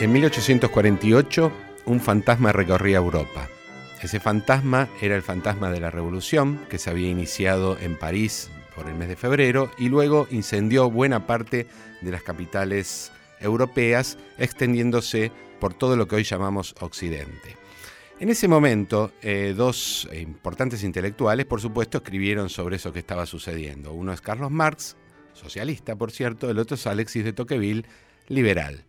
En 1848, un fantasma recorría Europa. Ese fantasma era el fantasma de la Revolución, que se había iniciado en París por el mes de febrero y luego incendió buena parte de las capitales europeas, extendiéndose por todo lo que hoy llamamos Occidente. En ese momento, eh, dos importantes intelectuales, por supuesto, escribieron sobre eso que estaba sucediendo. Uno es Carlos Marx, socialista, por cierto, el otro es Alexis de Tocqueville, liberal.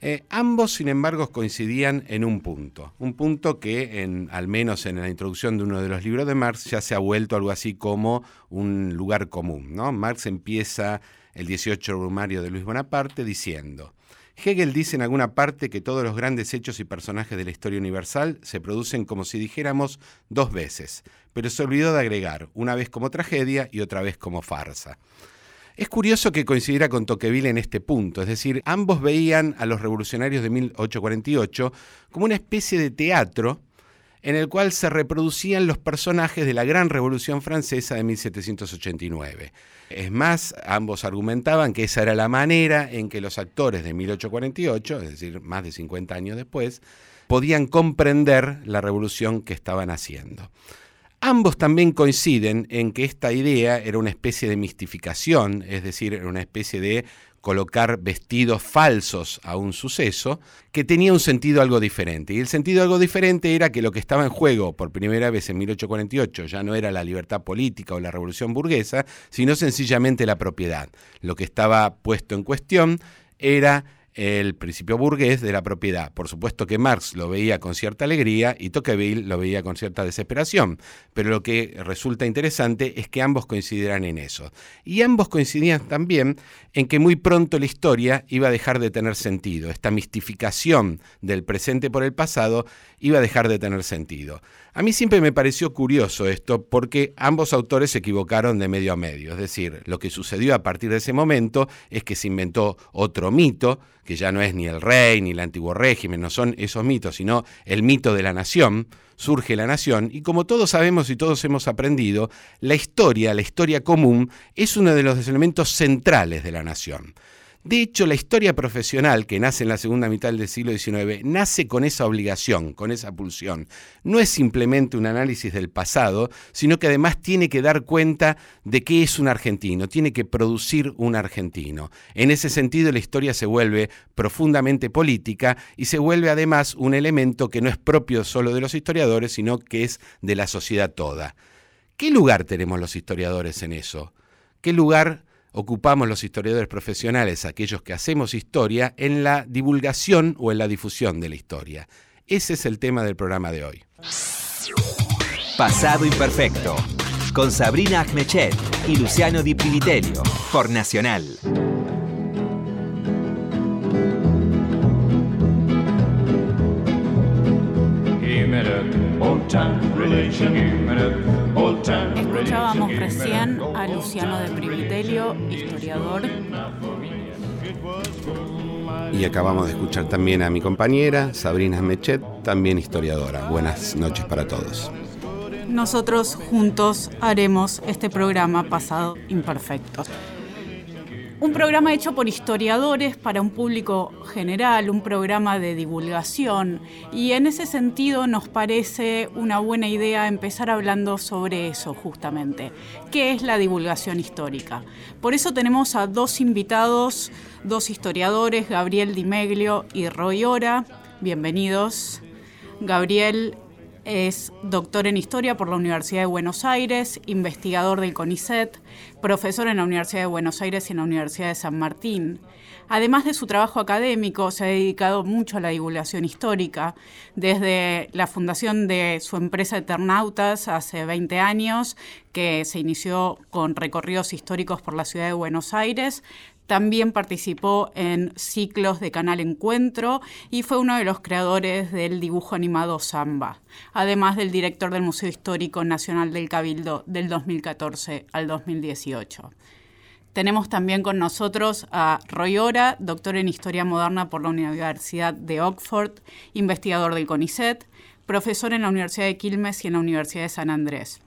Eh, ambos, sin embargo, coincidían en un punto, un punto que, al menos en la introducción de uno de los libros de Marx, ya se ha vuelto algo así como un lugar común. ¿no? Marx empieza el 18 Brumario de Luis Bonaparte diciendo, Hegel dice en alguna parte que todos los grandes hechos y personajes de la historia universal se producen como si dijéramos dos veces, pero se olvidó de agregar, una vez como tragedia y otra vez como farsa. Es curioso que coincidiera con Tocqueville en este punto, es decir, ambos veían a los revolucionarios de 1848 como una especie de teatro en el cual se reproducían los personajes de la gran revolución francesa de 1789. Es más, ambos argumentaban que esa era la manera en que los actores de 1848, es decir, más de 50 años después, podían comprender la revolución que estaban haciendo. Ambos también coinciden en que esta idea era una especie de mistificación, es decir, era una especie de colocar vestidos falsos a un suceso que tenía un sentido algo diferente. Y el sentido algo diferente era que lo que estaba en juego por primera vez en 1848 ya no era la libertad política o la revolución burguesa, sino sencillamente la propiedad. Lo que estaba puesto en cuestión era el principio burgués de la propiedad. Por supuesto que Marx lo veía con cierta alegría y Tocqueville lo veía con cierta desesperación, pero lo que resulta interesante es que ambos coincidieran en eso. Y ambos coincidían también en que muy pronto la historia iba a dejar de tener sentido. Esta mistificación del presente por el pasado iba a dejar de tener sentido. A mí siempre me pareció curioso esto porque ambos autores se equivocaron de medio a medio. Es decir, lo que sucedió a partir de ese momento es que se inventó otro mito, que ya no es ni el rey ni el antiguo régimen, no son esos mitos, sino el mito de la nación. Surge la nación y como todos sabemos y todos hemos aprendido, la historia, la historia común, es uno de los elementos centrales de la nación. De hecho, la historia profesional que nace en la segunda mitad del siglo XIX nace con esa obligación, con esa pulsión. No es simplemente un análisis del pasado, sino que además tiene que dar cuenta de qué es un argentino, tiene que producir un argentino. En ese sentido, la historia se vuelve profundamente política y se vuelve además un elemento que no es propio solo de los historiadores, sino que es de la sociedad toda. ¿Qué lugar tenemos los historiadores en eso? ¿Qué lugar ocupamos los historiadores profesionales, aquellos que hacemos historia, en la divulgación o en la difusión de la historia. Ese es el tema del programa de hoy. Pasado Imperfecto, con Sabrina Agmechet y Luciano Di Privitelio, por Nacional. A Luciano de Privitelio, historiador. Y acabamos de escuchar también a mi compañera, Sabrina Mechet, también historiadora. Buenas noches para todos. Nosotros juntos haremos este programa pasado imperfecto. Un programa hecho por historiadores para un público general, un programa de divulgación y en ese sentido nos parece una buena idea empezar hablando sobre eso justamente, qué es la divulgación histórica. Por eso tenemos a dos invitados, dos historiadores, Gabriel Dimeglio y Roy Ora. Bienvenidos. Gabriel es doctor en Historia por la Universidad de Buenos Aires, investigador del CONICET, profesor en la Universidad de Buenos Aires y en la Universidad de San Martín. Además de su trabajo académico, se ha dedicado mucho a la divulgación histórica, desde la fundación de su empresa Eternautas hace 20 años, que se inició con recorridos históricos por la ciudad de Buenos Aires, también participó en ciclos de Canal Encuentro y fue uno de los creadores del dibujo animado Samba, además del director del Museo Histórico Nacional del Cabildo del 2014 al 2018. Tenemos también con nosotros a Roy Ora, doctor en Historia Moderna por la Universidad de Oxford, investigador del CONICET, profesor en la Universidad de Quilmes y en la Universidad de San Andrés.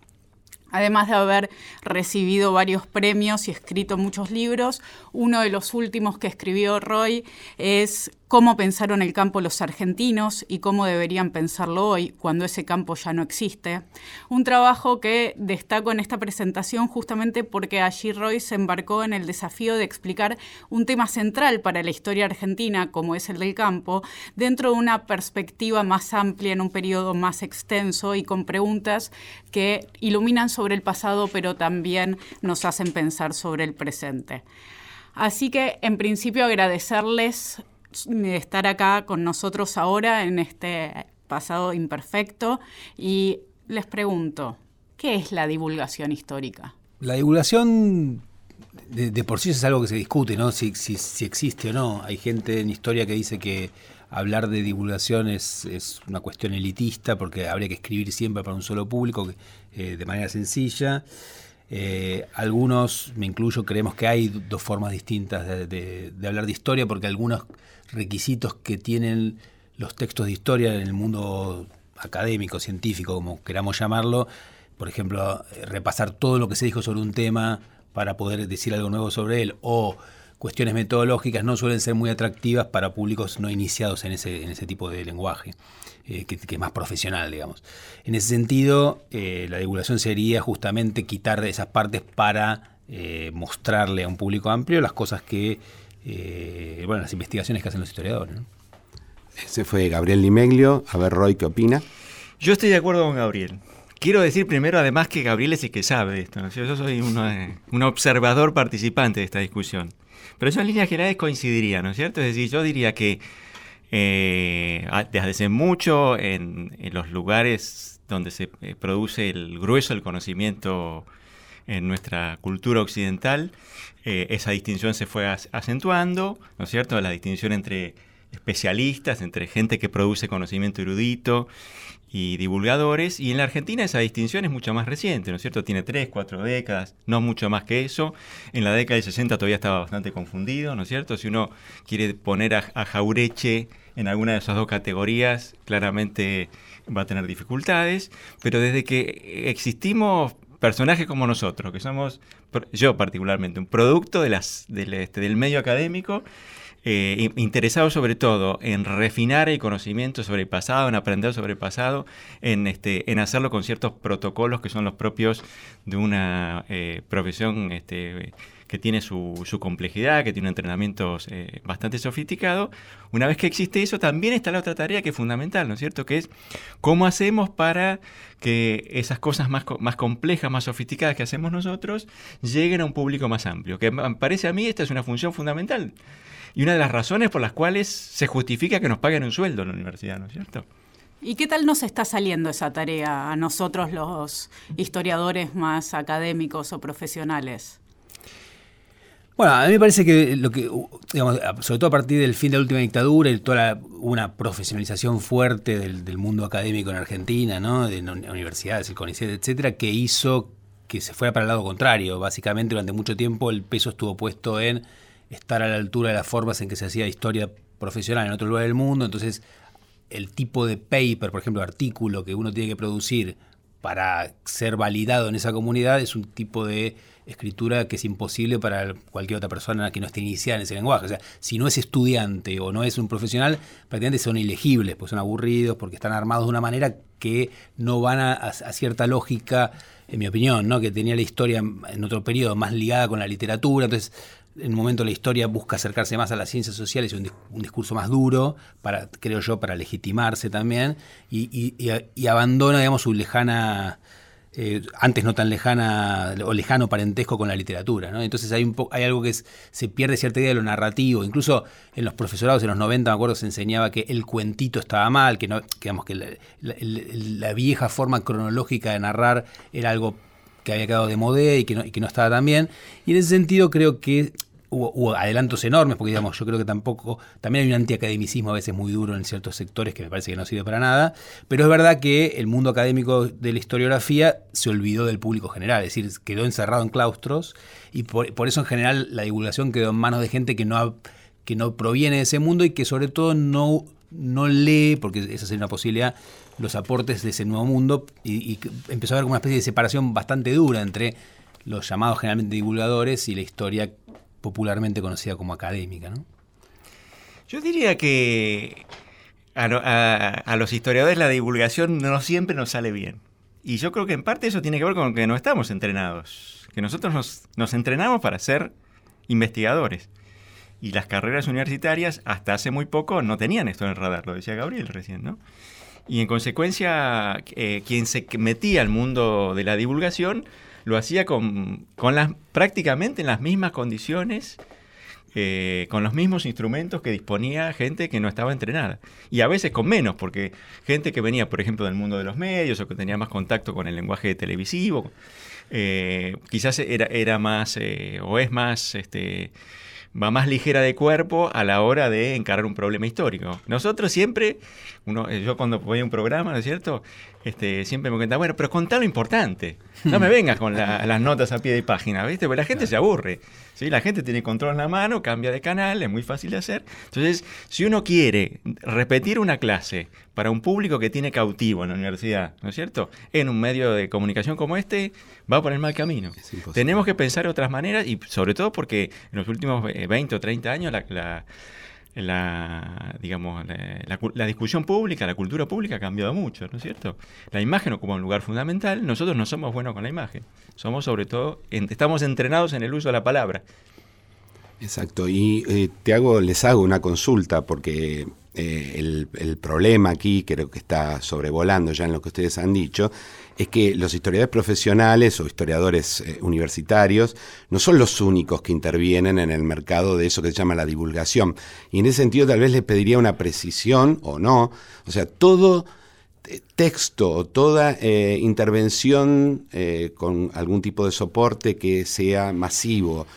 Además de haber recibido varios premios y escrito muchos libros, uno de los últimos que escribió Roy es cómo pensaron el campo los argentinos y cómo deberían pensarlo hoy, cuando ese campo ya no existe. Un trabajo que destaco en esta presentación justamente porque allí Roy se embarcó en el desafío de explicar un tema central para la historia argentina, como es el del campo, dentro de una perspectiva más amplia, en un periodo más extenso y con preguntas que iluminan sobre el pasado, pero también nos hacen pensar sobre el presente. Así que, en principio, agradecerles de estar acá con nosotros ahora en este pasado imperfecto y les pregunto, ¿qué es la divulgación histórica? La divulgación de, por sí es algo que se discute, ¿no? Si, existe o no. Hay gente en historia que dice que hablar de divulgación es, una cuestión elitista porque habría que escribir siempre para un solo público eh, de manera sencilla. Eh, algunos, me incluyo, creemos que hay dos formas distintas de, hablar de historia porque algunos requisitos que tienen los textos de historia en el mundo académico, científico, como queramos llamarlo, por ejemplo, eh, repasar todo lo que se dijo sobre un tema para poder decir algo nuevo sobre él, o cuestiones metodológicas no suelen ser muy atractivas para públicos no iniciados en ese, en ese tipo de lenguaje, eh, que, es más profesional, digamos. En ese sentido, eh, la divulgación sería justamente quitar de esas partes para mostrarle a un público amplio las cosas que eh, bueno, las investigaciones que hacen los historiadores. Ese fue Gabriel Limeglio. A ver, Roy, ¿qué opina? Yo estoy de acuerdo con Gabriel. Quiero decir primero, además, que Gabriel es el que sabe de esto. Yo soy un observador participante de esta discusión. Pero eso en líneas generales coincidiría, ¿no es cierto? Es decir, yo diría que eh, desde hace mucho en, los lugares donde se eh, produce el grueso del conocimiento en nuestra cultura occidental, eh, esa distinción se fue acentuando, ¿no es cierto? La distinción entre especialistas, entre gente que produce conocimiento erudito y divulgadores, y en la Argentina esa distinción es mucho más reciente, ¿no es cierto? Tiene tres, cuatro décadas, no mucho más que eso. En la década del 60 todavía estaba bastante confundido, ¿no es cierto? Si uno quiere poner a, a Jaureche en alguna de esas dos categorías, claramente va a tener dificultades, pero desde que existimos personajes como nosotros, que somos, yo particularmente, un producto de las, del, este, del medio académico, eh, interesado sobre todo en refinar el conocimiento sobre el pasado, en aprender sobre el pasado, en, este, en hacerlo con ciertos protocolos que son los propios de una eh, profesión este, que tiene su, complejidad, que tiene un entrenamiento eh, bastante sofisticado. Una vez que existe eso, también está la otra tarea que es fundamental, ¿no es cierto? Que es cómo hacemos para que esas cosas más, más complejas, más sofisticadas que hacemos nosotros, lleguen a un público más amplio. Que parece a mí esta es una función fundamental y una de las razones por las cuales se justifica que nos paguen un sueldo en la universidad, ¿no es cierto? ¿Y qué tal nos está saliendo esa tarea a nosotros los historiadores más académicos o profesionales? Bueno, a mí me parece que lo que, digamos, sobre todo a partir del fin de la última dictadura y toda una profesionalización fuerte del, mundo académico en Argentina, ¿no? de universidades, el CONICET, etcétera, que hizo que se fuera para el lado contrario. Básicamente, durante mucho tiempo el peso estuvo puesto en estar a la altura de las formas en que se hacía historia profesional en otro lugar del mundo. Entonces, el tipo de paper, por ejemplo, artículo que uno tiene que producir para ser validado en esa comunidad es un tipo de escritura que es imposible para cualquier otra persona que no esté iniciada en ese lenguaje. O sea, si no es estudiante o no es un profesional, prácticamente son ilegibles, pues son aburridos, porque están armados de una manera que no van a, cierta lógica, en mi opinión, ¿no? que tenía la historia en otro periodo más ligada con la literatura. Entonces, en un momento la historia busca acercarse más a las ciencias sociales y un, discurso más duro, para, creo yo, para legitimarse también, y, abandona, digamos, su lejana eh, antes no tan lejana o lejano parentesco con la literatura. Entonces hay, un hay algo que se pierde cierta idea de lo narrativo. Incluso en los profesorados en los 90, me acuerdo, se enseñaba que el cuentito estaba mal, que, no, digamos, que la, vieja forma cronológica de narrar era algo que había quedado de moda y que, no, y que no estaba tan bien. Y en ese sentido creo que hubo, adelantos enormes, porque digamos, yo creo que tampoco, también hay un antiacademicismo a veces muy duro en ciertos sectores que me parece que no sirve para nada, pero es verdad que el mundo académico de la historiografía se olvidó del público general, es decir, quedó encerrado en claustros y por, eso en general la divulgación quedó en manos de gente que no, que no proviene de ese mundo y que sobre todo no, no lee, porque esa sería una posibilidad, los aportes de ese nuevo mundo y, y empezó a haber una especie de separación bastante dura entre los llamados generalmente divulgadores y la historia popularmente conocida como académica. ¿no? Yo diría que a, los historiadores la divulgación no siempre nos sale bien. Y yo creo que en parte eso tiene que ver con que no estamos entrenados, que nosotros nos, entrenamos para ser investigadores. Y las carreras universitarias hasta hace muy poco no tenían esto en el radar, lo decía Gabriel recién, ¿no? Y en consecuencia, eh, quien se metía al mundo de la divulgación lo hacía con, con las, prácticamente en las mismas condiciones, eh, con los mismos instrumentos que disponía gente que no estaba entrenada. Y a veces con menos, porque gente que venía, por ejemplo, del mundo de los medios o que tenía más contacto con el lenguaje televisivo, eh, quizás era, era más o es más... Este, va más ligera de cuerpo a la hora de encarar un problema histórico. Nosotros siempre, uno, yo cuando voy a un programa, ¿no es cierto? Este, siempre me cuenta, bueno, pero contá lo importante. No me vengas con las notas a pie de página, ¿viste? Porque la gente se aburre. ¿Sí? La gente tiene control en la mano, cambia de canal, es muy fácil de hacer. Entonces, si uno quiere repetir una clase para un público que tiene cautivo en la universidad, ¿no es cierto? En un medio de comunicación como este, va por el mal camino. Tenemos que pensar de otras maneras y sobre todo porque en los últimos 20 o 30 años la la, digamos, la, discusión pública, la cultura pública ha cambiado mucho, ¿no es cierto? La imagen ocupa un lugar fundamental. Nosotros no somos buenos con la imagen. Somos sobre todo, estamos entrenados en el uso de la palabra. Exacto. Y eh, te hago, les hago una consulta porque eh, el, problema aquí, creo que está sobrevolando ya en lo que ustedes han dicho, es que los historiadores profesionales o historiadores eh, universitarios no son los únicos que intervienen en el mercado de eso que se llama la divulgación. Y en ese sentido tal vez les pediría una precisión o no. O sea, todo eh, texto o toda eh, intervención con algún tipo de soporte que sea masivo,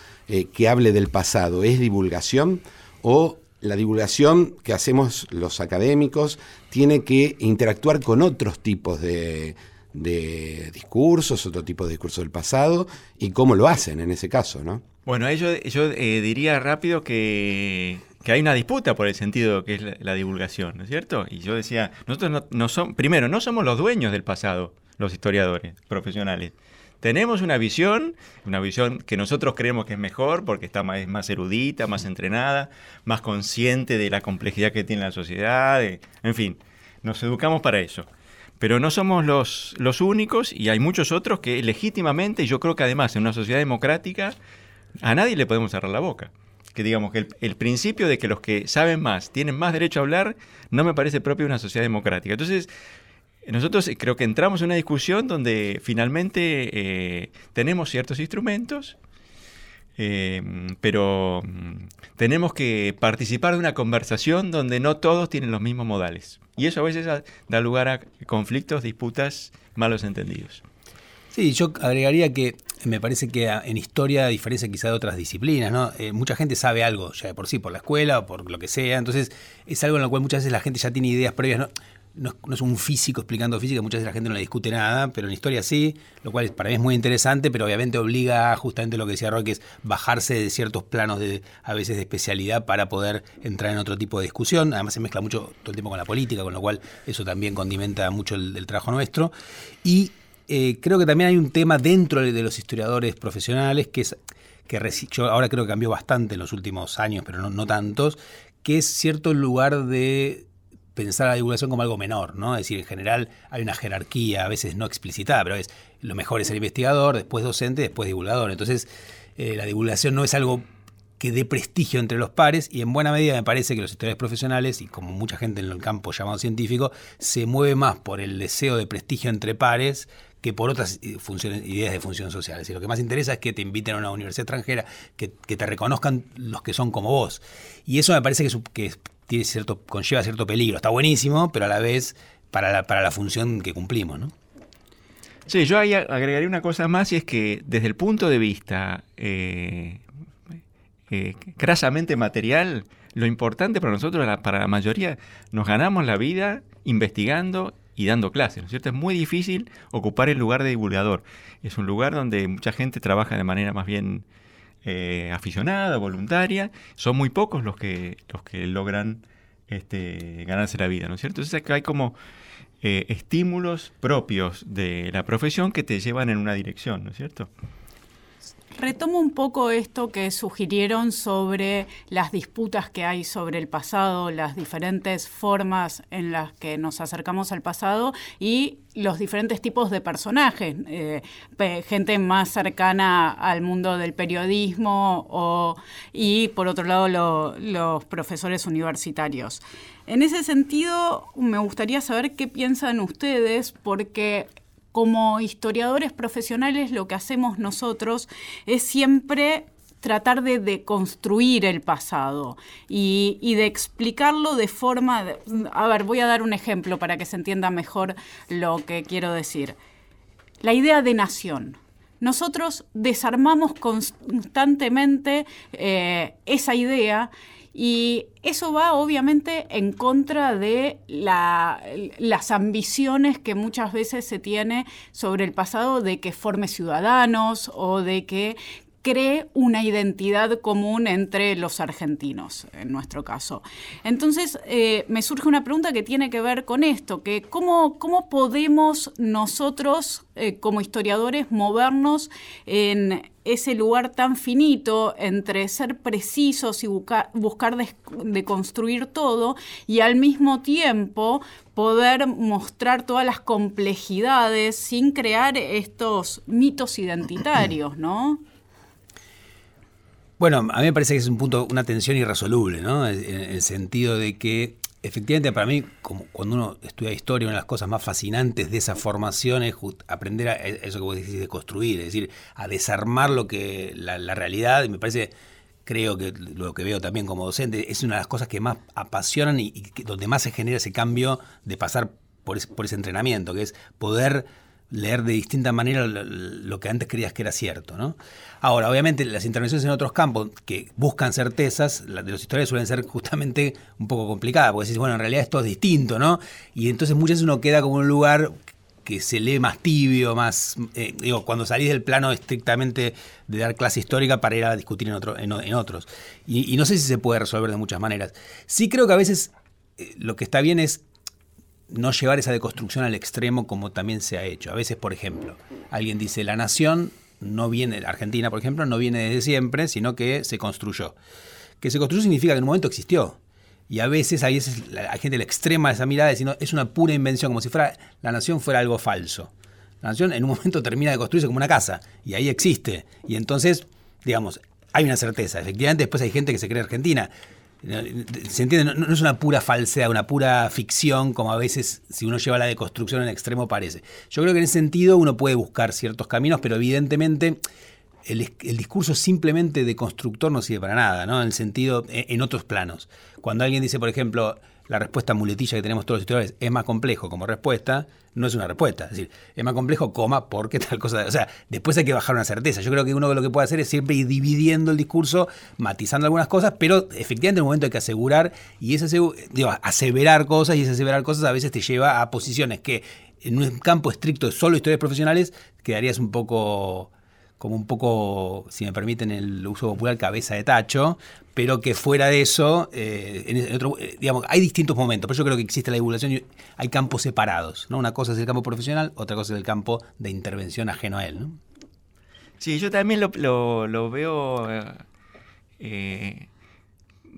que hable del pasado, ¿es divulgación? ¿O la divulgación que hacemos los académicos tiene que interactuar con otros tipos de, de discursos, otro tipo de discursos del pasado, y cómo lo hacen en ese caso, ¿no? Bueno, yo, yo eh, diría rápido que, hay una disputa por el sentido que es la, divulgación, ¿no es cierto? Y yo decía, nosotros no, no somos, primero, no somos los dueños del pasado, los historiadores profesionales. Tenemos una visión, una visión que nosotros creemos que es mejor porque está más, más erudita, más entrenada, más consciente de la complejidad que tiene la sociedad, en fin, nos educamos para eso. Pero no somos los, los únicos y hay muchos otros que legítimamente, yo creo que además en una sociedad democrática, a nadie le podemos cerrar la boca. Que digamos que el, principio de que los que saben más tienen más derecho a hablar no me parece propio de una sociedad democrática. Entonces, nosotros creo que entramos en una discusión donde finalmente eh, tenemos ciertos instrumentos, eh, pero mm, tenemos que participar de una conversación donde no todos tienen los mismos modales. Y eso a veces da lugar a conflictos, disputas, malos entendidos. Sí, yo agregaría que me parece que en historia, a diferencia quizá de otras disciplinas, ¿no? Eh, mucha gente sabe algo ya de por sí, por la escuela o por lo que sea, entonces es algo en lo cual muchas veces la gente ya tiene ideas previas, ¿no? No, es un físico explicando física, muchas veces la gente no le discute nada, pero en historia sí, lo cual para mí es muy interesante, pero obviamente obliga justamente lo que decía Roy, que es bajarse de ciertos planos de a veces de especialidad para poder entrar en otro tipo de discusión. Además se mezcla mucho todo el tiempo con la política, con lo cual eso también condimenta mucho el, trabajo nuestro. Y eh, creo que también hay un tema dentro de los historiadores profesionales que es que yo ahora creo que cambió bastante en los últimos años, pero no, no tantos, que es cierto lugar de pensar la divulgación como algo menor, ¿no? Es decir, en general hay una jerarquía, a veces no explicitada, pero es lo mejor es el investigador, después docente, después divulgador. Entonces, eh, la divulgación no es algo que dé prestigio entre los pares y en buena medida me parece que los historiadores profesionales y como mucha gente en el campo llamado científico se mueve más por el deseo de prestigio entre pares que por otras eh, funciones, ideas de función social. Es decir, lo que más interesa es que te inviten a una universidad extranjera, que, te reconozcan los que son como vos. Y eso me parece que, que tiene cierto, conlleva cierto peligro. Está buenísimo, pero a la vez para la, para la función que cumplimos, ¿no? Sí, yo ahí agregaría una cosa más y es que desde el punto de vista eh, eh, crasamente material, lo importante para nosotros, para la mayoría, nos ganamos la vida investigando y dando clases, ¿no es cierto? Es muy difícil ocupar el lugar de divulgador. Es un lugar donde mucha gente trabaja de manera más bien eh, aficionada, voluntaria, son muy pocos los que, los que logran este, ganarse la vida, ¿no es cierto? Entonces hay como eh, estímulos propios de la profesión que te llevan en una dirección, ¿no es cierto? Retomo un poco esto que sugirieron sobre las disputas que hay sobre el pasado, las diferentes formas en las que nos acercamos al pasado y los diferentes tipos de personajes, eh, gente más cercana al mundo del periodismo y por otro lado los profesores universitarios. En ese sentido, me gustaría saber qué piensan ustedes, porque como historiadores profesionales lo que hacemos nosotros es siempre tratar de deconstruir el pasado y, de explicarlo de forma... a ver, voy a dar un ejemplo para que se entienda mejor lo que quiero decir. La idea de nación. Nosotros desarmamos constantemente eh, esa idea y eso va obviamente en contra de las ambiciones que muchas veces se tiene sobre el pasado de que forme ciudadanos o de que cree una identidad común entre los argentinos, en nuestro caso. Entonces, eh, me surge una pregunta que tiene que ver con esto, que cómo, cómo podemos nosotros, eh, como historiadores, movernos en ese lugar tan finito entre ser precisos y buscar deconstruir todo y al mismo tiempo poder mostrar todas las complejidades sin crear estos mitos identitarios, ¿no? Bueno, a mí me parece que es un punto, una tensión irresoluble, ¿no? En el sentido de que efectivamente para mí, como cuando uno estudia historia, una de las cosas más fascinantes de esa formación es aprender a eso que vos decís de construir, es decir, a desarmar lo que la, realidad, y me parece, creo que lo que veo también como docente, es una de las cosas que más apasionan y, donde más se genera ese cambio de pasar por por ese entrenamiento, que es poder leer de distinta manera lo que antes creías que era cierto. ¿no? Ahora, obviamente, las intervenciones en otros campos que buscan certezas, las de los historiadores suelen ser justamente un poco complicadas, porque decís, bueno, en realidad esto es distinto, ¿no? Y entonces muchas veces uno queda como un lugar que se lee más tibio, más, eh, digo, cuando salís del plano estrictamente de dar clase histórica para ir a discutir en, otro, en, otros. Y, no sé si se puede resolver de muchas maneras. Sí creo que a veces eh, lo que está bien es no llevar esa deconstrucción al extremo como también se ha hecho. A veces, por ejemplo, alguien dice, la nación no viene, Argentina, por ejemplo, no viene desde siempre, sino que se construyó. Que se construyó significa que en un momento existió. Y a veces, hay gente la extrema de esa mirada diciendo, es una pura invención, como si fuera la nación fuera algo falso. La nación en un momento termina de construirse como una casa, y ahí existe. Y entonces, digamos, hay una certeza. Efectivamente, después hay gente que se cree argentina. ¿Se entiende? No, es una pura falsedad, una pura ficción, como a veces si uno lleva la deconstrucción en extremo parece. Yo creo que en ese sentido uno puede buscar ciertos caminos, pero evidentemente el, discurso simplemente de constructor no sirve para nada, ¿no? En el sentido, e, en otros planos. Cuando alguien dice, por ejemplo, la respuesta muletilla que tenemos todos los historiadores es más complejo como respuesta, no es una respuesta. Es decir, es más complejo, coma, porque tal cosa. O sea, después hay que bajar una certeza. Yo creo que uno lo que puede hacer es siempre ir dividiendo el discurso, matizando algunas cosas, pero efectivamente en un momento hay que asegurar y ese digo, aseverar cosas y ese aseverar cosas a veces te lleva a posiciones que en un campo estricto de solo historias profesionales quedarías un poco como un poco, si me permiten el uso popular, cabeza de tacho, pero que fuera de eso, eh, eh, digamos, hay distintos momentos, pero yo creo que existe la divulgación y hay campos separados, ¿no? Una cosa es el campo profesional, otra cosa es el campo de intervención ajeno a él. Sí, yo también lo, veo eh,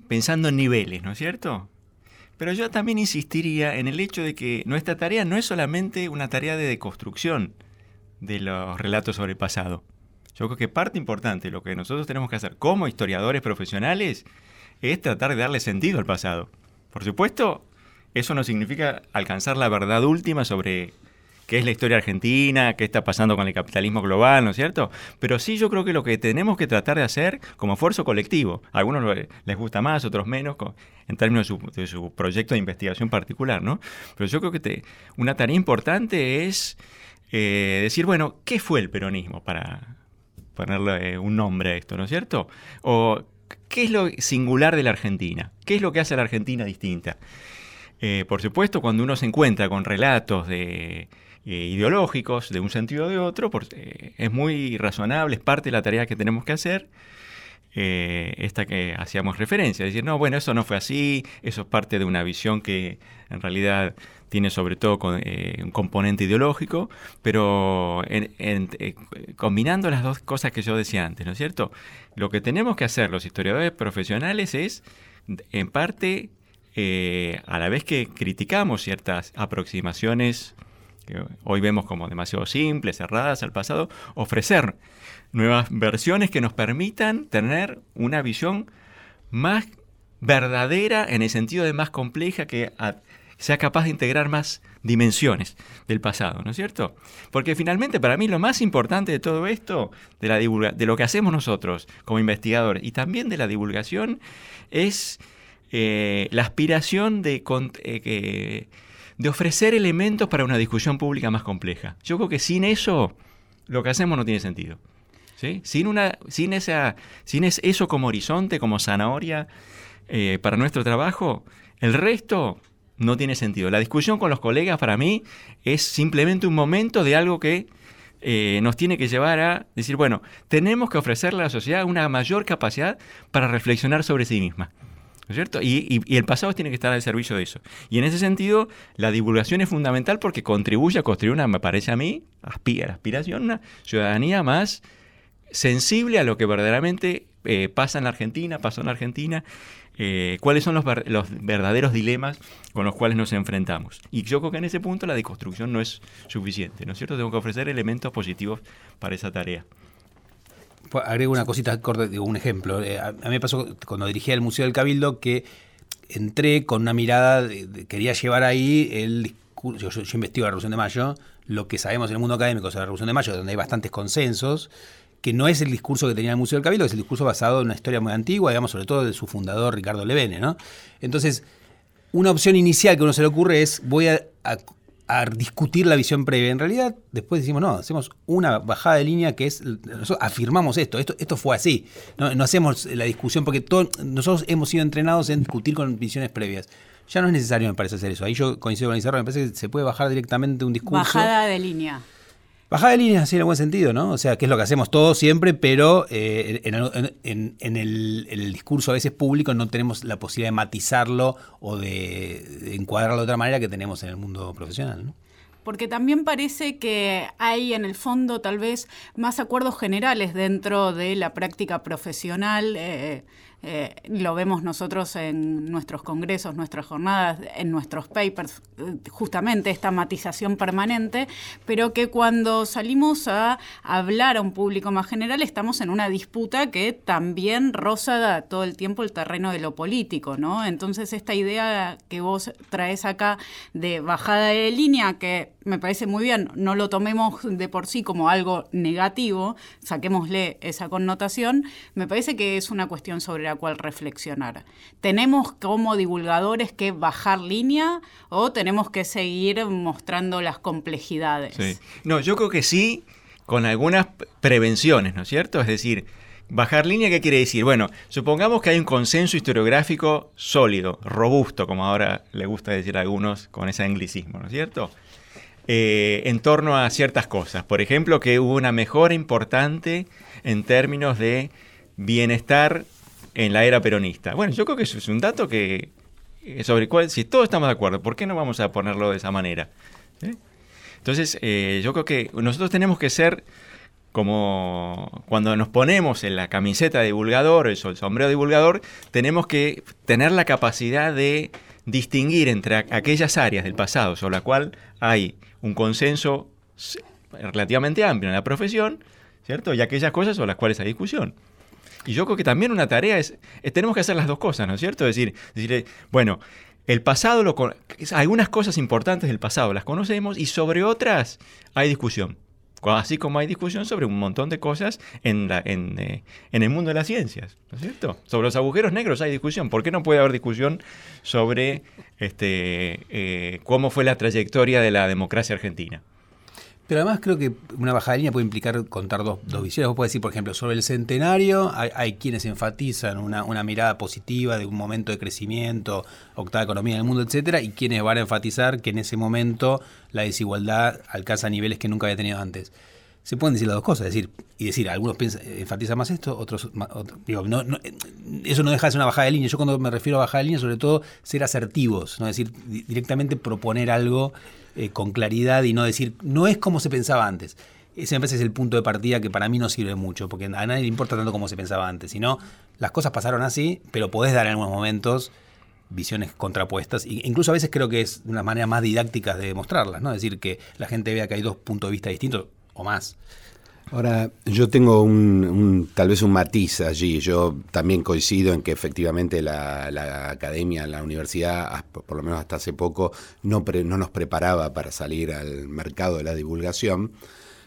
pensando en niveles, ¿no es cierto? Pero yo también insistiría en el hecho de que nuestra tarea no es solamente una tarea de deconstrucción de los relatos sobre el pasado, yo creo que parte importante de lo que nosotros tenemos que hacer como historiadores profesionales es tratar de darle sentido al pasado. Por supuesto, eso no significa alcanzar la verdad última sobre qué es la historia argentina, qué está pasando con el capitalismo global, ¿no es cierto? Pero sí yo creo que lo que tenemos que tratar de hacer como esfuerzo colectivo, a algunos les gusta más, otros menos, en términos de su, proyecto de investigación particular, ¿no? Pero yo creo que una tarea importante es eh, decir, bueno, ¿qué fue el peronismo para, ponerle un nombre a esto, ¿no es cierto? O qué es lo singular de la Argentina, qué es lo que hace la Argentina distinta. Eh, por supuesto, cuando uno se encuentra con relatos de, eh, ideológicos de un sentido o de otro, eh, es muy razonable, es parte de la tarea que tenemos que hacer. Eh, esta que hacíamos referencia, decir, no, bueno, eso no fue así, eso es parte de una visión que en realidad tiene sobre todo eh, un componente ideológico, pero eh, combinando las dos cosas que yo decía antes, ¿no es cierto? Lo que tenemos que hacer los historiadores profesionales es, en parte, a la vez que criticamos ciertas aproximaciones que hoy vemos como demasiado simples, cerradas al pasado, ofrecer nuevas versiones que nos permitan tener una visión más verdadera en el sentido de más compleja que sea capaz de integrar más dimensiones del pasado, ¿no es cierto? Porque finalmente para mí lo más importante de todo esto, de, la de lo que hacemos nosotros como investigadores y también de la divulgación, es eh, la aspiración de, eh, de ofrecer elementos para una discusión pública más compleja. Yo creo que sin eso lo que hacemos no tiene sentido. Sin, una, sin, sin eso como horizonte, como zanahoria eh, para nuestro trabajo, el resto no tiene sentido. La discusión con los colegas para mí es simplemente un momento de algo que eh, nos tiene que llevar a decir, bueno, tenemos que ofrecerle a la sociedad una mayor capacidad para reflexionar sobre sí misma cierto? Y, el pasado tiene que estar al servicio de eso. Y en ese sentido, la divulgación es fundamental porque contribuye a construir una, me parece a mí, aspira, aspiración, una ciudadanía más sensible a lo que verdaderamente eh, pasa en la Argentina, pasó en la Argentina, eh, cuáles son los, verdaderos dilemas con los cuales nos enfrentamos. Y yo creo que en ese punto la deconstrucción no es suficiente, ¿no es cierto? Tengo que ofrecer elementos positivos para esa tarea agrego una cosita, un ejemplo. Eh, a, mí me pasó cuando dirigía el Museo del Cabildo que entré con una mirada, quería llevar ahí el discurso, yo, investigo la Revolución de Mayo, lo que sabemos en el mundo académico sobre la Revolución de Mayo, donde hay bastantes consensos, que no es el discurso que tenía el Museo del Cabildo, es el discurso basado en una historia muy antigua, digamos, sobre todo de su fundador, Ricardo Levene, ¿no? Entonces, una opción inicial que uno se le ocurre es, voy a discutir la visión previa. En realidad, después decimos, no, hacemos una bajada de línea que es, nosotros afirmamos esto, esto, esto fue así. No, hacemos la discusión porque nosotros hemos sido entrenados en discutir con visiones previas. Ya no es necesario, me parece, hacer eso. Ahí yo coincido con Izarro, me parece que se puede bajar directamente un discurso. Bajada de línea. Bajada de línea, sí, en buen sentido, ¿no? O sea, que es lo que hacemos todos siempre, pero eh, en, el, discurso a veces público no tenemos la posibilidad de matizarlo o de, encuadrarlo de otra manera que tenemos en el mundo profesional, ¿no? porque también parece que hay en el fondo tal vez más acuerdos generales dentro de la práctica profesional. Eh, eh, lo vemos nosotros en nuestros congresos, nuestras jornadas, en nuestros papers, eh, justamente esta matización permanente, pero que cuando salimos a hablar a un público más general estamos en una disputa que también roza todo el tiempo el terreno de lo político, ¿no? Entonces esta idea que vos traes acá de bajada de línea, que me parece muy bien, no lo tomemos de por sí como algo negativo, saquémosle esa connotación, me parece que es una cuestión sobre la cual reflexionar. ¿Tenemos como divulgadores que bajar línea o tenemos que seguir mostrando las complejidades? No, yo creo que sí, con algunas prevenciones, ¿no es cierto? Es decir, Bajar línea, ¿qué quiere decir? Bueno, supongamos que hay un consenso historiográfico sólido, robusto, como ahora le gusta decir a algunos con ese anglicismo, ¿no es cierto? Eh, en torno a ciertas cosas. Por ejemplo, que hubo una mejora importante en términos de bienestar en la era peronista. Bueno, yo creo que eso es un dato que eh, sobre el cual, si todos estamos de acuerdo, ¿por qué no vamos a ponerlo de esa manera? ¿Eh? Entonces, yo creo que nosotros tenemos que ser como cuando nos ponemos en la camiseta de divulgador, el sombrero de divulgador, tenemos que tener la capacidad de distinguir entre aquellas áreas del pasado sobre la cual hay un consenso relativamente amplio en la profesión, ¿cierto? Y aquellas cosas sobre las cuales hay discusión. Y yo creo que también una tarea es, tenemos que hacer las dos cosas, ¿no es cierto? Es decir, decir bueno, el pasado, lo, algunas cosas importantes del pasado las conocemos y sobre otras hay discusión. Así como hay discusión sobre un montón de cosas en, la, en, eh, en, el mundo de las ciencias, ¿no es cierto? Sobre los agujeros negros hay discusión. ¿Por qué no puede haber discusión sobre este, eh, cómo fue la trayectoria de la democracia argentina? Pero además creo que una bajada de línea puede implicar contar dos, dos visiones. Vos podés decir, por ejemplo, sobre el centenario hay, quienes enfatizan una, una, mirada positiva de un momento de crecimiento, octava economía en el mundo, etcétera, y quienes van a enfatizar que en ese momento la desigualdad alcanza niveles que nunca había tenido antes. Se pueden decir las dos cosas, es decir, y decir, algunos piensan, enfatizan más esto, otros, digo, no, eso no deja de ser una bajada de línea. Yo cuando me refiero a bajada de línea, sobre todo ser asertivos, no es decir, directamente proponer algo eh, con claridad y no decir, no es como se pensaba antes. Ese me parece es el punto de partida que para mí no sirve mucho, porque a nadie le importa tanto como se pensaba antes, sino las cosas pasaron así, pero podés dar en algunos momentos visiones contrapuestas. Incluso a veces creo que es una manera más didáctica de demostrarlas, ¿no? Es decir, que la gente vea que hay dos puntos de vista distintos o más. Ahora, yo tengo un, tal vez un matiz allí. Yo también coincido en que efectivamente la, academia, la universidad, por lo menos hasta hace poco, no, no nos preparaba para salir al mercado de la divulgación.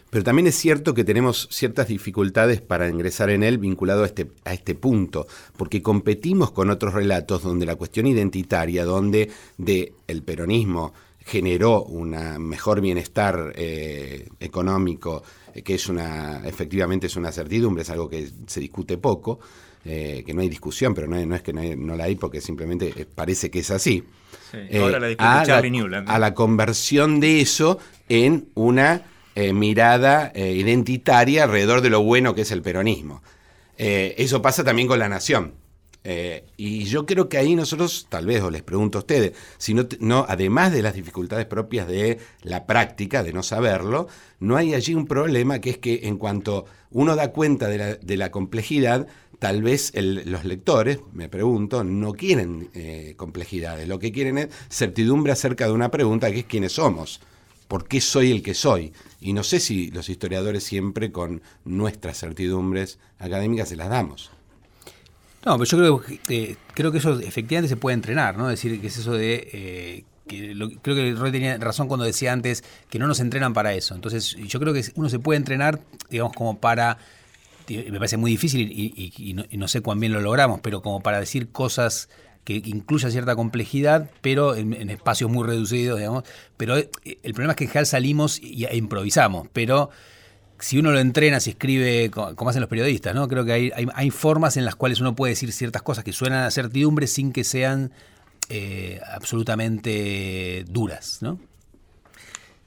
Pero también es cierto que tenemos ciertas dificultades para ingresar en él vinculado a este, este punto, porque competimos con otros relatos donde la cuestión identitaria, donde de el peronismo generó un mejor bienestar eh, económico, eh, que es una, efectivamente es una certidumbre, es algo que se discute poco, eh, que no hay discusión, pero no, es que no, la hay porque simplemente parece que es así. ahora la a, la, a la conversión de eso en una mirada identitaria alrededor de lo bueno que es el peronismo. eso pasa también con la nación. Eh, y yo creo que ahí nosotros, tal vez, os les pregunto a ustedes, si no, además de las dificultades propias de la práctica, de no saberlo, no hay allí un problema que es que en cuanto uno da cuenta de la, complejidad, tal vez los lectores, me pregunto, no quieren eh, complejidades, lo que quieren es certidumbre acerca de una pregunta que es quiénes somos, por qué soy el que soy. Y no sé si los historiadores siempre con nuestras certidumbres académicas se las damos. No, pero yo creo que, eh, creo que eso efectivamente se puede entrenar, ¿no? Es decir, que es eso de... Eh, creo que Roy tenía razón cuando decía antes que no nos entrenan para eso. Entonces, yo creo que uno se puede entrenar, digamos, como para... Me parece muy difícil y, no, sé cuán bien lo logramos, pero como para decir cosas que incluyan cierta complejidad, pero en, espacios muy reducidos, digamos. Pero eh, el problema es que en general salimos e improvisamos, pero si uno lo entrena, si escribe, como hacen los periodistas, ¿no? Creo que hay, hay, formas en las cuales uno puede decir ciertas cosas que suenan a certidumbre sin que sean eh, absolutamente duras, ¿no?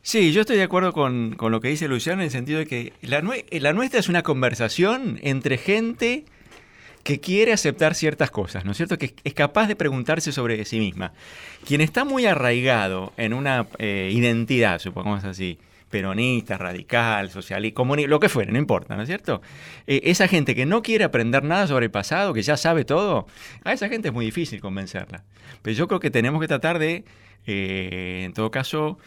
Sí, yo estoy de acuerdo con, lo que dice Luciano en el sentido de que la, la nuestra es una conversación entre gente que quiere aceptar ciertas cosas, ¿no es cierto? Que es capaz de preguntarse sobre sí misma. Quien está muy arraigado en una eh, identidad, supongamos así, peronista, radical, socialista, comunista, lo que fuera, no importa, ¿no es cierto? Eh, esa gente que no quiere aprender nada sobre el pasado, que ya sabe todo, a esa gente es muy difícil convencerla. Pero yo creo que tenemos que tratar de, eh, en todo caso,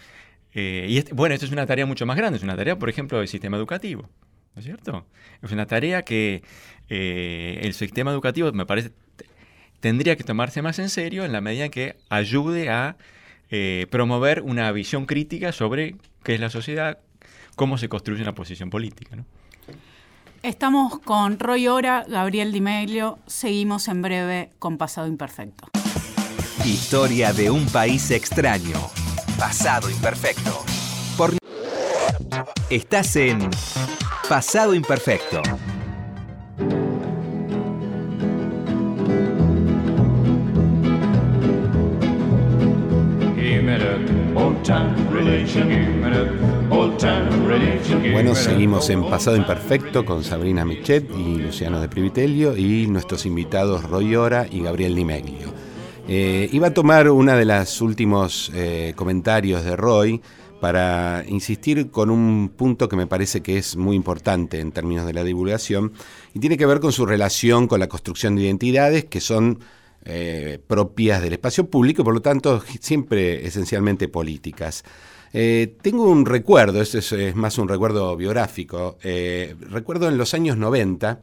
eh, y bueno, esto es una tarea mucho más grande, es una tarea, por ejemplo, del sistema educativo, ¿no es cierto? Es una tarea que el sistema educativo, me parece, tendría que tomarse más en serio en la medida en que ayude a promover una visión crítica sobre qué es la sociedad, cómo se construye una posición política. Estamos con Roy Ora, Gabriel Di Meglio. Seguimos en breve con Pasado Imperfecto. Historia de un país extraño. Pasado Imperfecto. Estás en Pasado Imperfecto. Bueno, seguimos en Pasado Imperfecto con Sabrina Michet y Luciano de Privitelio y nuestros invitados Roy Ora y Gabriel Nimeglio. Eh, iba a tomar uno de los últimos eh, comentarios de Roy para insistir con un punto que me parece que es muy importante en términos de la divulgación y tiene que ver con su relación con la construcción de identidades que son eh, propias del espacio público, por lo tanto siempre esencialmente políticas. Eh, tengo un recuerdo, ese es, más un recuerdo biográfico, eh, recuerdo en los años 90,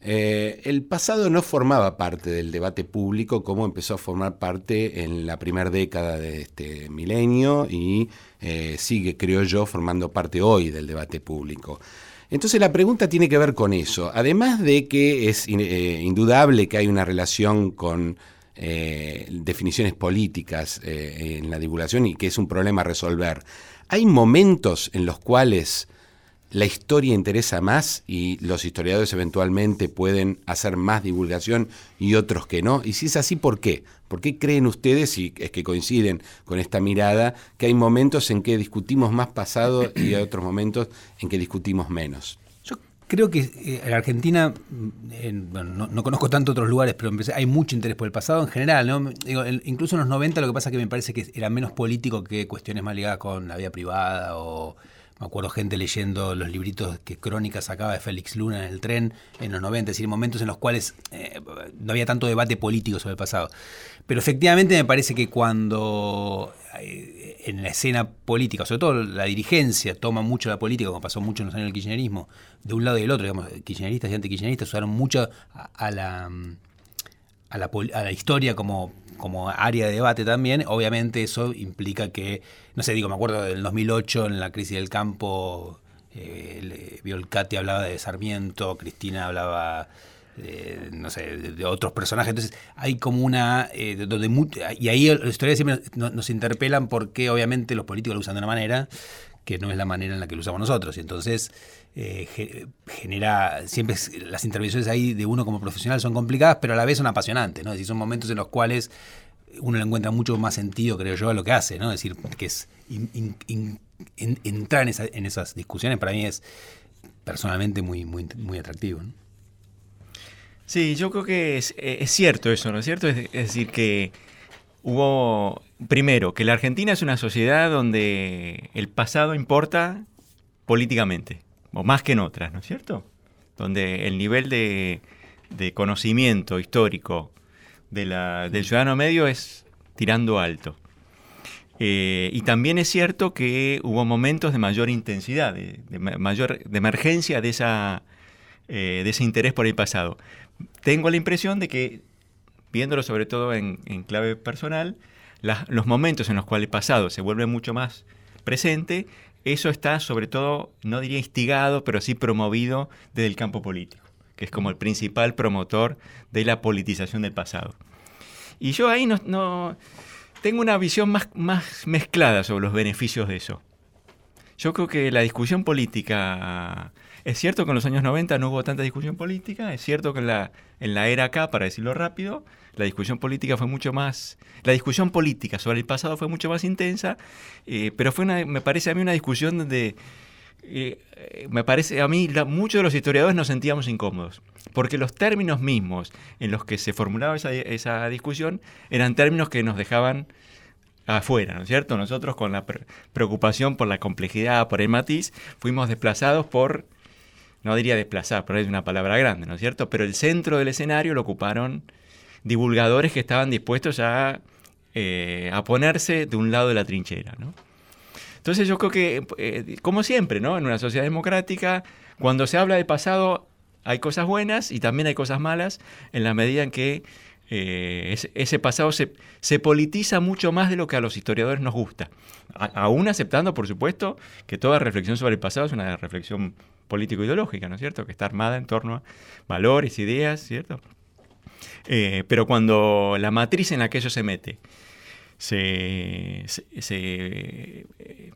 el pasado no formaba parte del debate público como empezó a formar parte en la primera década de este milenio y sigue, creo yo, formando parte hoy del debate público. Entonces la pregunta tiene que ver con eso. Además de que es eh, indudable que hay una relación con eh, definiciones políticas eh, en la divulgación y que es un problema a resolver, hay momentos en los cuales la historia interesa más y los historiadores eventualmente pueden hacer más divulgación y otros que no? Y si es así, ¿por qué? ¿Por qué creen ustedes, y es que coinciden con esta mirada, que hay momentos en que discutimos más pasado y hay otros momentos en que discutimos menos? Yo creo que eh, en Argentina, no, conozco tanto otros lugares, pero hay mucho interés por el pasado en general. ¿no? incluso en los 90 lo que pasa es que me parece que era menos político que cuestiones más ligadas con la vida privada o me acuerdo gente leyendo los libritos que Crónica sacaba de Félix Luna en el tren en los 90, es decir, momentos en los cuales eh, no había tanto debate político sobre el pasado. Pero efectivamente me parece que cuando eh, en la escena política, sobre todo la dirigencia, toma mucho la política, como pasó mucho en los años del kirchnerismo, de un lado y del otro, digamos, kirchneristas y antikirchneristas usaron mucho a, la, a, la, a la historia como como área de debate también, obviamente eso implica que, no sé, digo, me acuerdo del 2008 en la crisis del campo, eh, Violcati hablaba de Sarmiento, Cristina hablaba de, no sé, de, otros personajes, entonces hay como una, eh, donde y ahí las historias siempre nos, interpelan porque obviamente los políticos lo usan de una manera que no es la manera en la que lo usamos nosotros, y entonces eh, genera, siempre las intervenciones ahí de uno como profesional son complicadas, pero a la vez son apasionantes, ¿no? Decir, son momentos en los cuales uno le encuentra mucho más sentido, creo yo, a lo que hace, ¿no? Es decir, que es entrar en, esas discusiones para mí es personalmente muy, muy, muy atractivo. Sí, yo creo que es, cierto eso, ¿no es cierto? Es, decir, que hubo, primero, que la Argentina es una sociedad donde el pasado importa políticamente o más que en otras, ¿no es cierto? Donde el nivel de, conocimiento histórico del ciudadano medio es tirando alto. Eh, y también es cierto que hubo momentos de mayor intensidad, de, mayor de emergencia de, eh, de ese interés por el pasado. Tengo la impresión de que, viéndolo sobre todo en, clave personal, los momentos en los cuales el pasado se vuelve mucho más presente eso está sobre todo, no diría instigado, pero sí promovido desde el campo político, que es como el principal promotor de la politización del pasado. Y yo ahí no, tengo una visión más, más mezclada sobre los beneficios de eso. Yo creo que la discusión política, es cierto que en los años 90 no hubo tanta discusión política, es cierto que en la, en la era acá, para decirlo rápido, la discusión política fue mucho más, la discusión política sobre el pasado fue mucho más intensa, eh, pero fue una, me parece a mí una discusión donde eh, me parece a mí muchos de los historiadores nos sentíamos incómodos, porque los términos mismos en los que se formulaba esa, esa discusión eran términos que nos dejaban afuera, ¿no es cierto? Nosotros con la preocupación por la complejidad, por el matiz, fuimos desplazados por, no diría desplazar, pero es una palabra grande, ¿no es cierto? Pero el centro del escenario lo ocuparon divulgadores que estaban dispuestos a, eh, a ponerse de un lado de la trinchera. ¿no? Entonces yo creo que, eh, como siempre, ¿no? en una sociedad democrática, cuando se habla de pasado hay cosas buenas y también hay cosas malas en la medida en que eh, ese, pasado se, se, politiza mucho más de lo que a los historiadores nos gusta. aún aceptando, por supuesto, que toda reflexión sobre el pasado es una reflexión político-ideológica, ¿no es cierto? Que está armada en torno a valores, ideas, ¿cierto? Eh, pero cuando la matriz en la que eso se mete se, eh,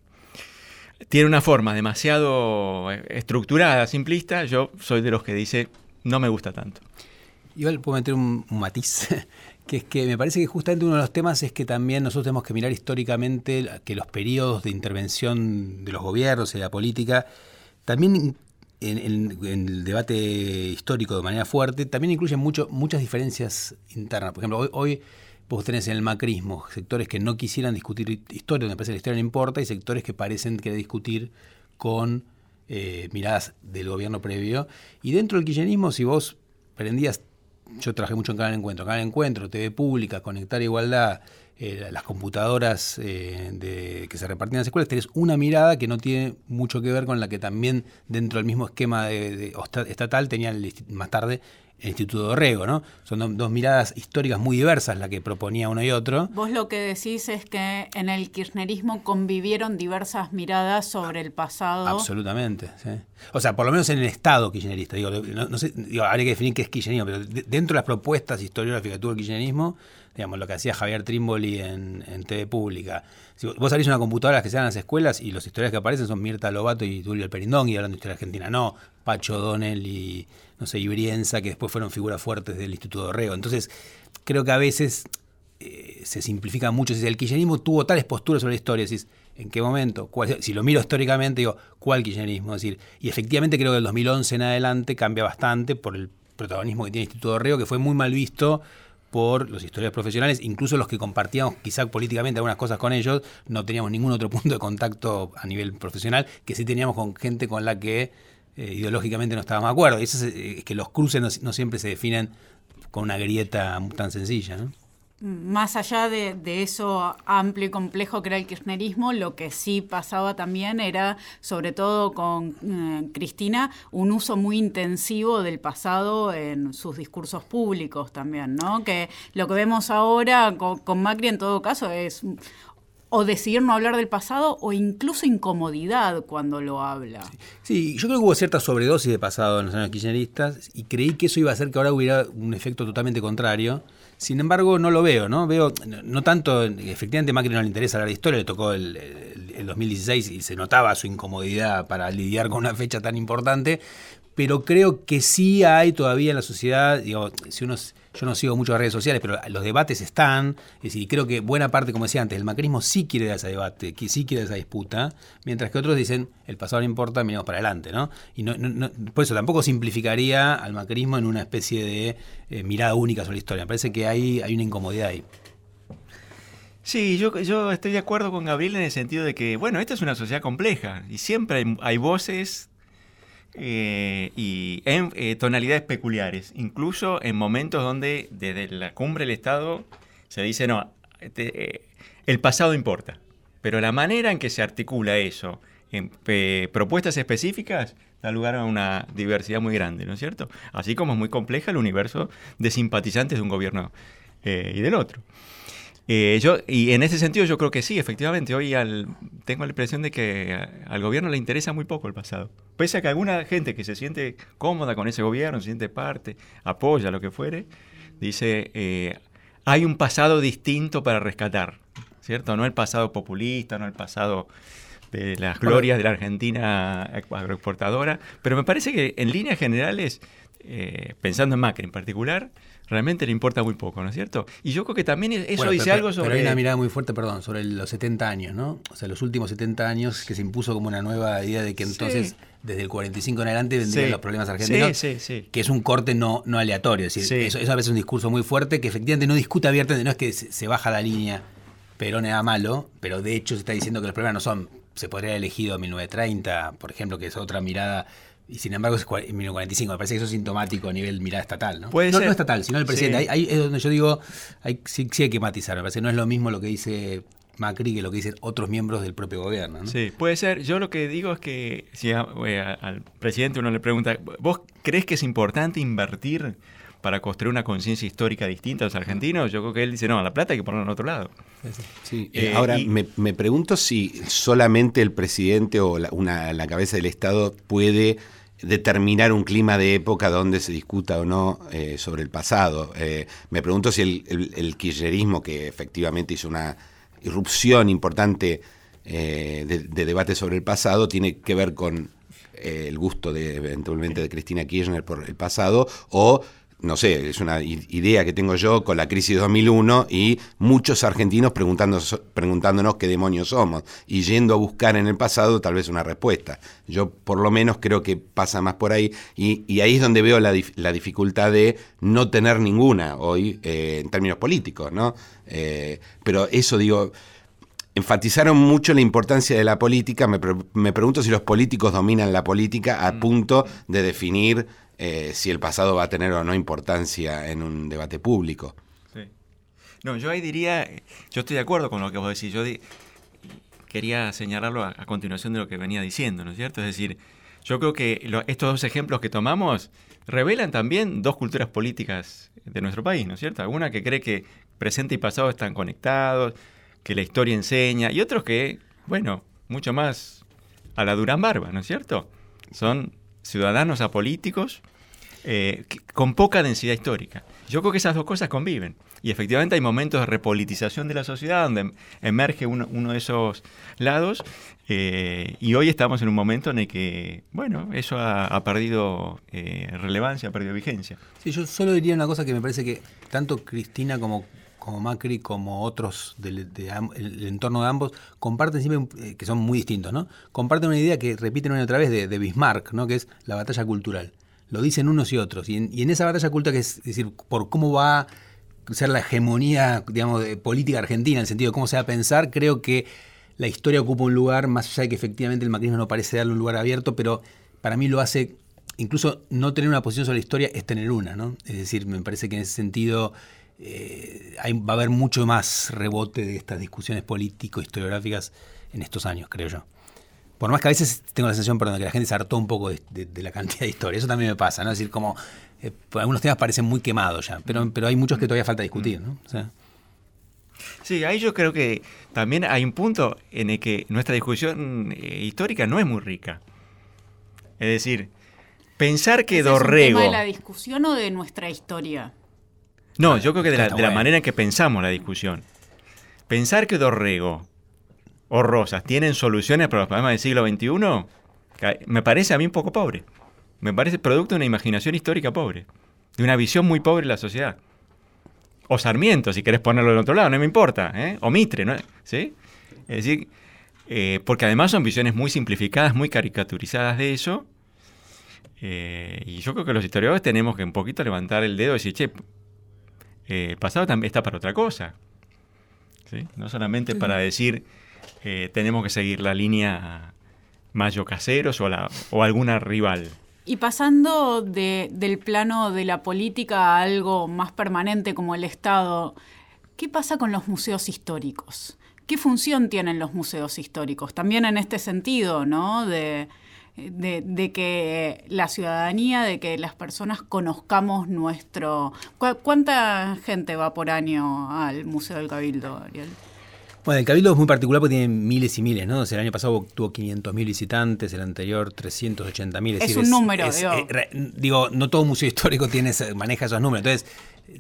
tiene una forma demasiado estructurada, simplista, yo soy de los que dice no me gusta tanto. Igual puedo meter un, matiz, que es que me parece que justamente uno de los temas es que también nosotros tenemos que mirar históricamente que los periodos de intervención de los gobiernos y de la política también en, el debate histórico de manera fuerte, también incluyen mucho, muchas diferencias internas. Por ejemplo, hoy, vos tenés en el macrismo sectores que no quisieran discutir historia, donde parece que la historia no importa, y sectores que parecen querer discutir con eh, miradas del gobierno previo. Y dentro del kirchnerismo, si vos prendías, yo trabajé mucho en Canal Encuentro, Canal Encuentro, TV Pública, Conectar Igualdad, eh, las computadoras eh, de, que se repartían en las escuelas, tenés una mirada que no tiene mucho que ver con la que también dentro del mismo esquema de, estatal tenía más tarde el Instituto de Orrego, ¿no? Son dos miradas históricas muy diversas la que proponía uno y otro. Vos lo que decís es que en el kirchnerismo convivieron diversas miradas sobre el pasado. Absolutamente, sí. O sea, por lo menos en el Estado kirchnerista. Digo, no, sé, habría que definir qué es kirchnerismo, pero dentro de las propuestas historiográficas que tuvo el kirchnerismo, digamos, lo que hacía Javier Trimboli en, TV Pública. Si vos salís una computadora que se dan las escuelas y los historias que aparecen son Mirta Lobato y Tulio y hablando de historia argentina, no Pacho Donel y, no sé, Ibrienza, que después fueron figuras fuertes del Instituto de Rego. Entonces, creo que a veces eh, se simplifica mucho. Si el kirchnerismo tuvo tales posturas sobre la historia, decís, ¿en qué momento? si lo miro históricamente, digo, ¿cuál kirchnerismo? Y efectivamente creo que el 2011 en adelante cambia bastante por el protagonismo que tiene el Instituto de Rego, que fue muy mal visto por los historiadores profesionales, incluso los que compartíamos quizá políticamente algunas cosas con ellos, no teníamos ningún otro punto de contacto a nivel profesional, que sí teníamos con gente con la que eh, ideológicamente no estábamos de acuerdo. Y eso eh, es, que los cruces no, no, siempre se definen con una grieta tan sencilla. ¿no? Más allá de, eso amplio y complejo que era el kirchnerismo, lo que sí pasaba también era, sobre todo con eh, Cristina, un uso muy intensivo del pasado en sus discursos públicos también, ¿no? Que lo que vemos ahora con, con Macri en todo caso es o decidir no hablar del pasado o incluso incomodidad cuando lo habla. Sí, yo creo que hubo cierta sobredosis de pasado en los años kirchneristas y creí que eso iba a hacer que ahora hubiera un efecto totalmente contrario. Sin embargo, no lo veo, ¿no? Veo, no tanto, efectivamente Macri no le interesa hablar de historia, le tocó el, el 2016 y se notaba su incomodidad para lidiar con una fecha tan importante, pero creo que sí hay todavía en la sociedad, digo, si uno yo no sigo muchas redes sociales, pero los debates están. Es decir, creo que buena parte, como decía antes, el macrismo sí quiere dar ese debate, que sí quiere esa disputa, mientras que otros dicen el pasado no importa, miramos para adelante, ¿no? Y no, por eso tampoco simplificaría al macrismo en una especie de eh, mirada única sobre la historia. Me parece que hay, hay una incomodidad ahí. Sí, yo, yo estoy de acuerdo con Gabriel en el sentido de que, bueno, esta es una sociedad compleja y siempre hay, hay voces eh, y en eh, tonalidades peculiares, incluso en momentos donde desde la cumbre del Estado se dice, no, este, eh, el pasado importa, pero la manera en que se articula eso en propuestas específicas da lugar a una diversidad muy grande, ¿no es cierto? Así como es muy compleja el universo de simpatizantes de un gobierno y del otro. Eh, yo, y en ese sentido yo creo que sí, efectivamente, hoy al, tengo la impresión de que al gobierno le interesa muy poco el pasado. Pese a que alguna gente que se siente cómoda con ese gobierno, se siente parte, apoya lo que fuere, dice, eh, hay un pasado distinto para rescatar, ¿cierto? No el pasado populista, no el pasado de las glorias de la Argentina agroexportadora, pero me parece que en líneas generales, eh, pensando en Macri en particular, realmente le importa muy poco, ¿no es cierto? Y yo creo que también eso dice algo sobre... Pero hay una mirada muy fuerte, perdón, sobre los 70 años, ¿no? O sea, los últimos 70 años que se impuso como una nueva idea de que entonces... Desde el 45 en adelante vendrían los problemas argentinos, que es un corte no, no aleatorio. Es decir, eso, a veces es un discurso muy fuerte que efectivamente no discute abiertamente, no es que se, baja la línea Perón era malo, pero de hecho se está diciendo que los problemas no son, se podría haber elegido 1930, por ejemplo, que es otra mirada y sin embargo es 1945. Me parece que eso es sintomático a nivel mirada estatal, ¿no? Puede no, ser. no estatal, sino el presidente. Ahí, es donde yo digo, hay, sí, hay que matizar. Me parece que no es lo mismo lo que dice Macri que lo que dicen otros miembros del propio gobierno. ¿no? Sí, puede ser. Yo lo que digo es que si al presidente uno le pregunta, ¿vos crees que es importante invertir para construir una conciencia histórica distinta a los argentinos? Yo creo que él dice, no, la plata hay que ponerla en otro lado. Sí. Eh, ahora, me, me, pregunto si solamente el presidente o la, una, la cabeza del Estado puede determinar un clima de época donde se discuta o no eh, sobre el pasado. Eh, me pregunto si el, kirchnerismo, que efectivamente hizo una irrupción importante eh, de, debate sobre el pasado, tiene que ver con el gusto de eventualmente de Cristina Kirchner por el pasado o no sé, es una idea que tengo yo con la crisis de 2001 y muchos argentinos preguntándonos qué demonios somos y yendo a buscar en el pasado tal vez una respuesta. Yo por lo menos creo que pasa más por ahí y, ahí es donde veo la, dificultad de no tener ninguna hoy eh, en términos políticos, ¿no? Eh, pero eso digo, enfatizaron mucho la importancia de la política, me, me pregunto si los políticos dominan la política a mm. punto de definir eh, si el pasado va a tener o no importancia en un debate público. Sí. No, yo ahí diría, yo estoy de acuerdo con lo que vos decís, yo quería señalarlo a, continuación de lo que venía diciendo, ¿no es cierto? Es decir, yo creo que estos dos ejemplos que tomamos revelan también dos culturas políticas de nuestro país, ¿no es cierto? Una que cree que presente y pasado están conectados, que la historia enseña, y otros que, bueno, mucho más a la Durán Barba, ¿no es cierto? Son ciudadanos apolíticos eh, con poca densidad histórica. Yo creo que esas dos cosas conviven. Y efectivamente hay momentos de repolitización de la sociedad donde emerge uno, de esos lados. Eh, y hoy estamos en un momento en el que, bueno, eso ha, perdido eh, relevancia, ha perdido vigencia. Sí, yo solo diría una cosa que me parece que tanto Cristina como, Macri, como otros del entorno de ambos, comparten siempre, que son muy distintos, ¿no? Comparten una idea que repiten una y otra vez de Bismarck, ¿no? Que es la batalla cultural. Lo dicen unos y otros. Y en, esa batalla cultural, que es, decir, por cómo va ser la hegemonía, digamos, de política argentina, en el sentido de cómo se va a pensar, creo que la historia ocupa un lugar, más allá de que efectivamente el macrismo no parece darle un lugar abierto, pero para mí lo hace, incluso no tener una posición sobre la historia es tener una, ¿no? Es decir, me parece que en ese sentido eh, va a haber mucho más rebote de estas discusiones político-historiográficas en estos años, creo yo. Por más que a veces tengo la sensación, perdón, que la gente se hartó un poco de, de la cantidad de historia. Eso también me pasa, ¿no? Es decir, como eh, algunos temas parecen muy quemados ya, pero, pero hay muchos que todavía falta discutir, ¿no? Sí, ahí yo creo que también hay un punto en el que nuestra discusión eh, histórica no es muy rica. Es decir, pensar que Dorrego... ¿Es de la discusión o de nuestra historia? No, yo creo que de la, manera en que pensamos la discusión. Pensar que Dorrego o Rosas tienen soluciones para los problemas del siglo XXI, me parece a mí un poco pobre. Me parece producto de una imaginación histórica pobre, de una visión muy pobre de la sociedad. O Sarmiento, si querés ponerlo en otro lado, no me importa, ¿eh? o Mitre, ¿no? ¿sí? Es decir, eh, porque además son visiones muy simplificadas, muy caricaturizadas de eso. Eh, y yo creo que los historiadores tenemos que un poquito levantar el dedo y decir, che, el pasado también está para otra cosa. ¿sí? No solamente para decir, tenemos que seguir la línea Mayo Caseros o, alguna rival. Y pasando del plano de la política a algo más permanente como el Estado, ¿qué pasa con los museos históricos? ¿Qué función tienen los museos históricos? También en este sentido, ¿no? De, que la ciudadanía, de que las personas conozcamos nuestro... ¿Cuánta gente va por año al Museo del Cabildo, Ariel? Bueno, el Cabildo es muy particular porque tiene miles y miles, ¿no? el año pasado tuvo 500.000 visitantes, el anterior 380.000. Es, es un número, digo. Eh, digo. no todo museo histórico tiene, maneja esos números. Entonces,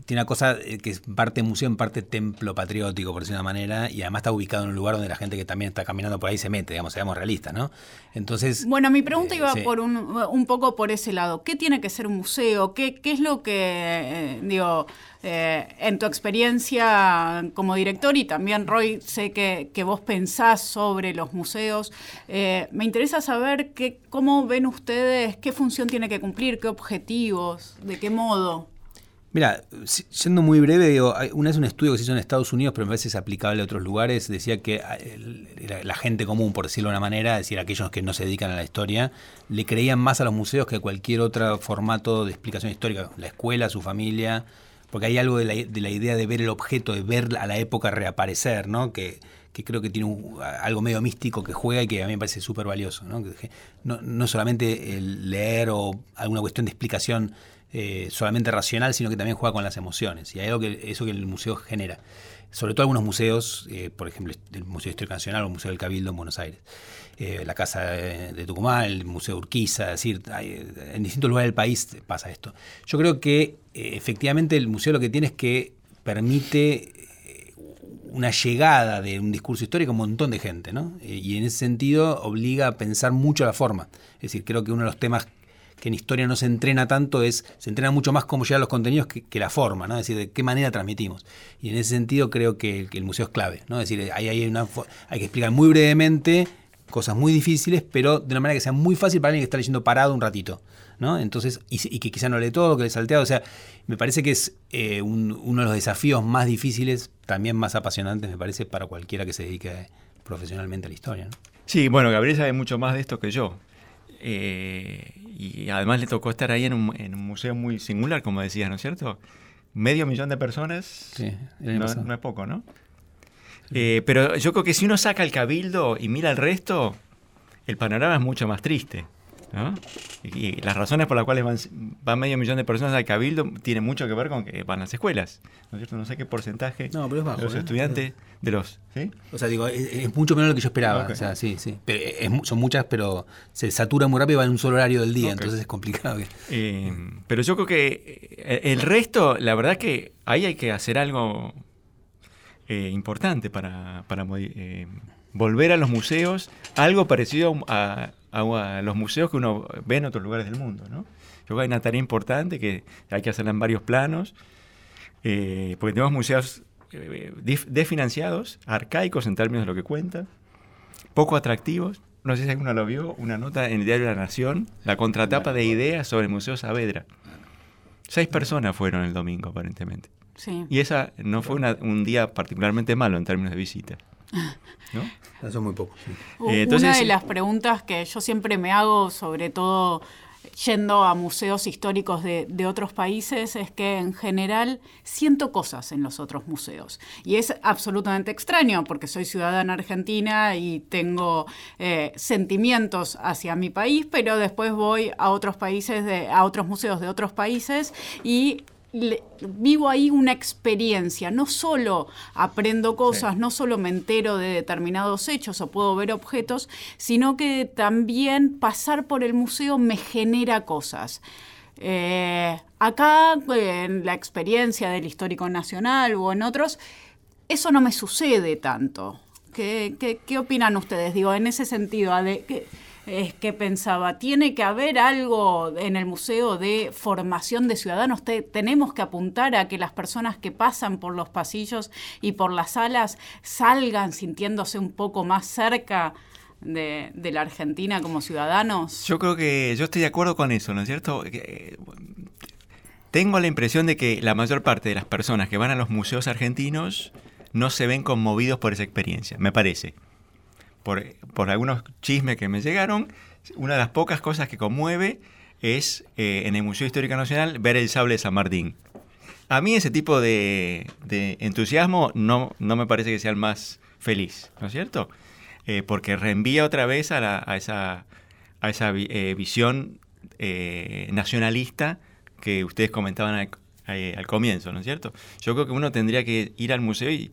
tiene una cosa eh, que es parte museo, en parte templo patriótico, por decir una manera, y además está ubicado en un lugar donde la gente que también está caminando por ahí se mete, digamos, seamos realistas, ¿no? Entonces. Bueno, mi pregunta eh, iba por un, un, poco por ese lado. ¿Qué tiene que ser un museo? ¿Qué, qué es lo que, eh, digo, en tu experiencia como director y también, Roy, sé que, que vos pensás sobre los museos, me interesa saber qué, cómo ven ustedes, qué función tiene que cumplir, qué objetivos, de qué modo. Mira, siendo muy breve, una vez un estudio que se hizo en Estados Unidos, pero a veces es aplicable a otros lugares, decía que ah, la, gente común, por decirlo de una manera, es decir, aquellos que no se dedican a la historia, le creían más a los museos que a cualquier otro formato de explicación histórica, la escuela, su familia, porque hay algo de la, de la idea de ver el objeto, de ver a la época reaparecer, ¿no? Que, creo que tiene algo medio místico que juega y que a mí me parece súper valioso. ¿no? ¿no? No, solamente el leer o alguna cuestión de explicación eh, solamente racional, sino que también juega con las emociones. Y hay algo que eso que el museo genera. Sobre todo algunos museos, eh, por ejemplo, el Museo Histórico Nacional o el Museo del Cabildo en Buenos Aires. Eh, la Casa de, Tucumán, el Museo Urquiza, es decir, en distintos lugares del país pasa esto. Yo creo que efectivamente el museo lo que tiene es que permite una llegada de un discurso histórico a un montón de gente, ¿no? Y en ese sentido obliga a pensar mucho la forma. Es decir, creo que uno de los temas que en historia no se entrena tanto es, se entrena mucho más cómo llegar los contenidos que, la forma, ¿no? Es decir, de qué manera transmitimos. Y en ese sentido creo que, el museo es clave, ¿no? Es decir, hay, hay, una, hay que explicar muy brevemente cosas muy difíciles, pero de una manera que sea muy fácil para alguien que está leyendo parado un ratito, ¿no? Entonces, y, que quizá no lee todo, que le salteado, o sea, me parece que es eh, uno de los desafíos más difíciles, también más apasionantes, me parece, para cualquiera que se dedique profesionalmente a la historia, Sí, bueno, Gabriel sabe mucho más de esto que yo. Eh, y además le tocó estar ahí en un, en un, museo muy singular, como decías, ¿no es cierto? Medio millón de personas sí, no, es poco, ¿no? Eh, pero yo creo que si uno saca el cabildo y mira el resto, el panorama es mucho más triste. ¿No? Y, las razones por las cuales van, medio millón de personas al cabildo tienen mucho que ver con que van a las escuelas. ¿no es cierto? No sé qué porcentaje no, pero es bajo, de los ¿eh? estudiantes de los... ¿sí? O sea, digo, es, mucho menos de lo que yo esperaba. O sea, sí, sí. Pero son muchas, pero se satura muy rápido y va en un solo horario del día, entonces es complicado. Eh, pero yo creo que eh, el resto, la verdad que ahí hay que hacer algo importante para, para volver a los museos, algo parecido a, a, los museos que uno ve en otros lugares del mundo. ¿no? Yo creo que hay una tarea importante que hay que hacerla en varios planos, eh, porque tenemos museos eh, desfinanciados, arcaicos en términos de lo que cuentan, poco atractivos. No sé si alguno lo vio, una nota en el diario La Nación, la contratapa de ideas sobre el Museo Saavedra. Seis personas fueron el domingo, aparentemente. Sí. Y esa no fue un día particularmente malo en términos de visita. ¿No? Eso es muy poco. Eh, una de las preguntas que yo siempre me hago, sobre todo yendo a museos históricos de, otros países, es que en general siento cosas en los otros museos. Y es absolutamente extraño porque soy ciudadana argentina y tengo eh, sentimientos hacia mi país, pero después voy a otros países, de, a otros museos de otros países y vivo ahí una experiencia, no solo aprendo cosas, no solo me entero de determinados hechos o puedo ver objetos, sino que también pasar por el museo me genera cosas. Eh, acá, en la experiencia del Histórico Nacional o en otros, eso no me sucede tanto. ¿Qué, qué, opinan ustedes? Digo, en ese sentido, de, es que pensaba, tiene que haber algo en el museo de formación de ciudadanos, tenemos que apuntar a que las personas que pasan por los pasillos y por las salas salgan sintiéndose un poco más cerca de, la Argentina como ciudadanos. Yo creo que yo estoy de acuerdo con eso, ¿no es cierto? tengo la impresión de que la mayor parte de las personas que van a los museos argentinos no se ven conmovidos por esa experiencia, me parece por, algunos chismes que me llegaron, una de las pocas cosas que conmueve es eh, en el Museo Histórico Nacional ver el sable de San Martín. A mí ese tipo de, entusiasmo no, no, me parece que sea el más feliz, ¿no es cierto? Eh, porque reenvía otra vez a, esa, a esa eh, visión nacionalista que ustedes comentaban al, comienzo, ¿no es cierto? Yo creo que uno tendría que ir al museo y,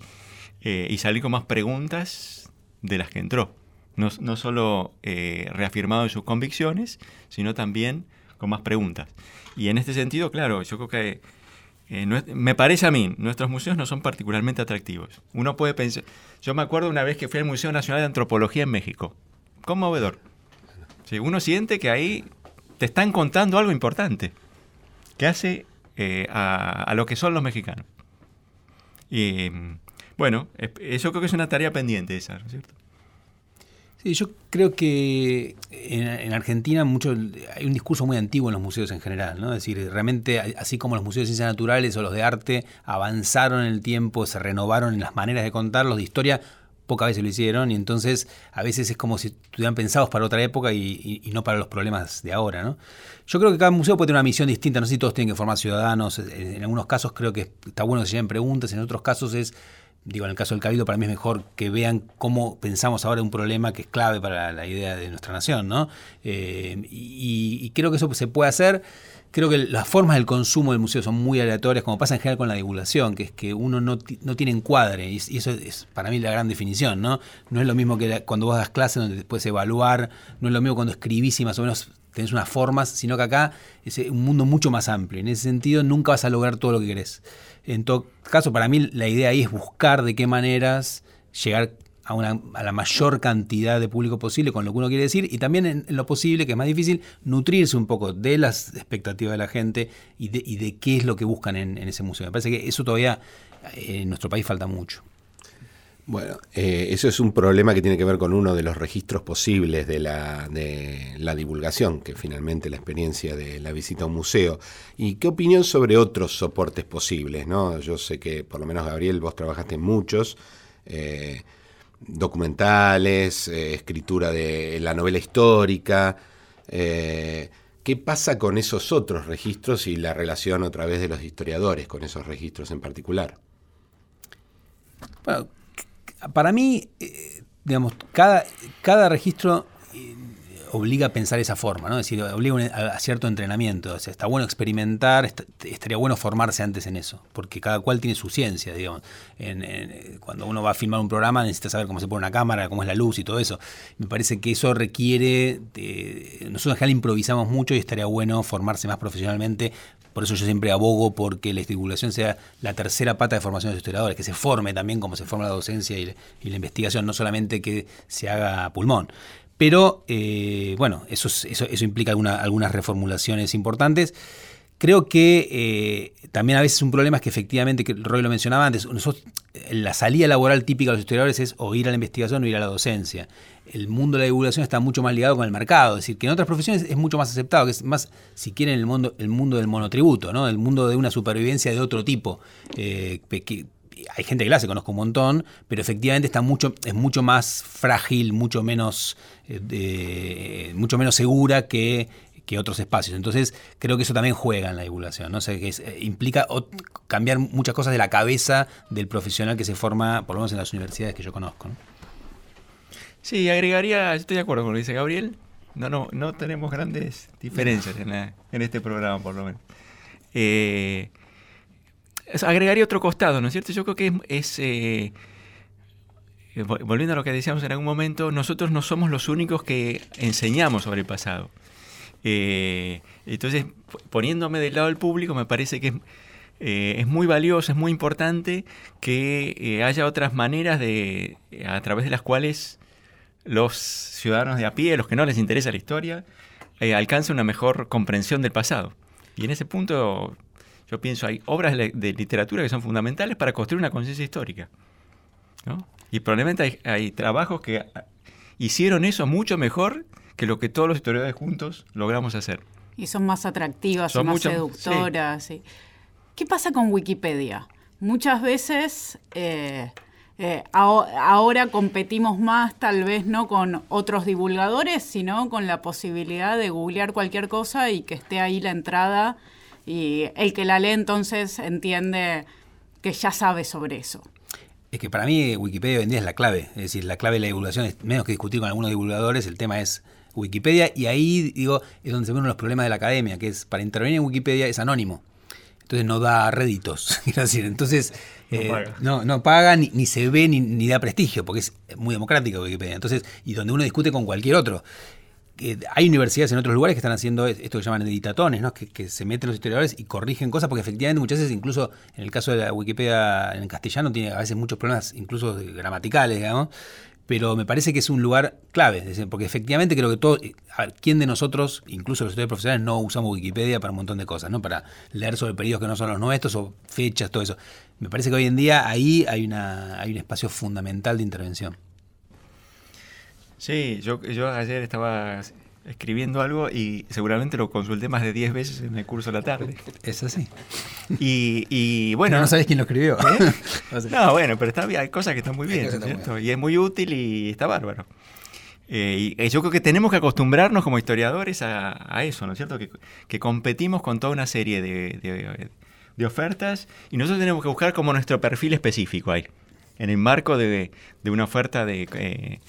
y salir con más preguntas de las que entró. No, no solo eh, reafirmado en sus convicciones, sino también con más preguntas. Y en este sentido, claro, yo creo que eh, me parece a mí, nuestros museos no son particularmente atractivos. Uno puede pensar, yo me acuerdo una vez que fui al Museo Nacional de Antropología en México, conmovedor. Sí, uno siente que ahí te están contando algo importante, que hace eh, a, a, lo que son los mexicanos. Bueno, eso creo que es una tarea pendiente esa, ¿no es cierto? Sí, yo creo que en, Argentina mucho, hay un discurso muy antiguo en los museos en general, ¿no? Es decir, realmente, así como los museos de ciencias naturales o los de arte avanzaron en el tiempo, se renovaron en las maneras de contar, los de historia pocas veces lo hicieron y entonces a veces es como si estuvieran pensados para otra época y, y, no para los problemas de ahora. ¿no? Yo creo que cada museo puede tener una misión distinta, no sé si todos tienen que formar ciudadanos, en algunos casos creo que está bueno que se lleven preguntas, en otros casos es digo, en el caso del Cabildo, para mí es mejor que vean cómo pensamos ahora un problema que es clave para la idea de nuestra nación, ¿no? Eh, y, creo que eso se puede hacer. Creo que las formas del consumo del museo son muy aleatorias, como pasa en general con la divulgación, que es que uno no, no tiene encuadre, y, eso es para mí la gran definición, ¿no? No es lo mismo que cuando vos das clases donde puedes evaluar, no es lo mismo cuando escribís y más o menos tenés unas formas, sino que acá es un mundo mucho más amplio. En ese sentido, nunca vas a lograr todo lo que querés. En todo caso, para mí la idea ahí es buscar de qué maneras llegar a, una, a la mayor cantidad de público posible con lo que uno quiere decir y también en, lo posible, que es más difícil, nutrirse un poco de las expectativas de la gente y de, y de qué es lo que buscan en, en ese museo. Me parece que eso todavía eh, en nuestro país falta mucho. Bueno, eh, eso es un problema que tiene que ver con uno de los registros posibles de la, de la divulgación, que finalmente la experiencia de la visita a un museo. ¿Y qué opinión sobre otros soportes posibles? ¿no? Yo sé que, por lo menos Gabriel, vos trabajaste en muchos, eh, documentales, eh, escritura de la novela histórica. ¿Qué pasa con esos otros registros y la relación a través de los historiadores con esos registros en particular? Para mí, eh, digamos, cada, registro, eh, obliga a pensar esa forma, ¿no? Es decir, obliga a, cierto entrenamiento. O sea, está bueno experimentar, estaría bueno formarse antes en eso, porque cada cual tiene su ciencia, digamos. cuando uno va a filmar un programa necesita saber cómo se pone una cámara, cómo es la luz y todo eso. Me parece que eso requiere, nosotros en general improvisamos mucho y estaría bueno formarse más profesionalmente por eso yo siempre abogo porque la divulgación sea la tercera pata de formación de los historiadores, que se forme también como se forma la docencia y, la investigación, no solamente que se haga pulmón. Pero eh, bueno, eso implica algunas reformulaciones importantes. Creo que eh, también a veces un problema es que efectivamente, que Roy lo mencionaba antes, nosotros, la salida laboral típica de los historiadores es o ir a la investigación o ir a la docencia. El mundo de la divulgación está mucho más ligado con el mercado, es decir, que en otras profesiones es mucho más aceptado, que es más, si quieren, el mundo, el mundo del monotributo, ¿no? el mundo de una supervivencia de otro tipo. Eh, hay gente que la hace, conozco un montón, pero efectivamente está mucho, es mucho más frágil, mucho menos, eh, mucho menos segura que que otros espacios. Entonces, creo que eso también juega en la divulgación, ¿no? sé que eh, implica cambiar muchas cosas de la cabeza del profesional que se forma, por lo menos en las universidades que yo conozco. Sí, agregaría, estoy de acuerdo con lo que dice Gabriel. No, no, no tenemos grandes diferencias en, este programa, por lo menos. Eh, agregaría otro costado, ¿no es cierto? Yo creo que es, eh, volviendo a lo que decíamos en algún momento, nosotros no somos los únicos que enseñamos sobre el pasado. Eh, entonces, poniéndome del lado del público, me parece que eh, es muy valioso, es muy importante que eh, haya otras maneras de, a través de las cuales los ciudadanos de a pie, los que no les interesa la historia, alcancen una mejor comprensión del pasado. Y en ese punto, yo pienso, hay obras de, literatura que son fundamentales para construir una conciencia histórica. Y probablemente hay, hay trabajos que hicieron eso mucho mejor que lo que todos los historiadores juntos logramos hacer. Y son más atractivas, son más seductoras. ¿Qué pasa con Wikipedia? Muchas veces eh, eh, ahora competimos más tal vez no con otros divulgadores, sino con la posibilidad de googlear cualquier cosa y que esté ahí la entrada y el que la lee entonces entiende que ya sabe sobre eso. Es que para mí Wikipedia hoy en día es la clave, es decir, la clave de la divulgación es menos que discutir con algunos divulgadores, el tema es Wikipedia y ahí digo es donde se ven los problemas de la academia, que es para intervenir en Wikipedia es anónimo. Entonces no da réditos. decir, entonces no eh, paga, ni, se ve ni, da prestigio, porque es muy democrático Wikipedia. Entonces, y donde uno discute con cualquier otro. hay universidades en otros lugares que están haciendo esto que llaman editatones, ¿no? que, se meten los historiadores y corrigen cosas, porque efectivamente muchas veces, incluso en el caso de la Wikipedia en castellano, tiene a veces muchos problemas, incluso gramaticales, digamos, pero me parece que es un lugar clave, porque efectivamente creo que todo, ver, ¿quién de nosotros, incluso los estudiantes profesionales, no usamos Wikipedia para un montón de cosas, ¿no? Para leer sobre periodos que no son los nuestros o fechas, todo eso. Me parece que hoy en día ahí hay, una, hay un espacio fundamental de intervención. Sí, yo, yo ayer estaba escribiendo algo y seguramente lo consulté más de 10 veces en el curso de la tarde. Es así. Y, bueno. no sabes quién lo escribió. ¿eh? no, bueno, pero está, hay cosas que están muy bien, ¿cierto? Y es muy útil y está bárbaro. Eh, y yo creo que tenemos que acostumbrarnos como historiadores a, eso, ¿no es cierto? Que, competimos con toda una serie de, de, ofertas y nosotros tenemos que buscar como nuestro perfil específico ahí, en el marco de, una oferta de, eh,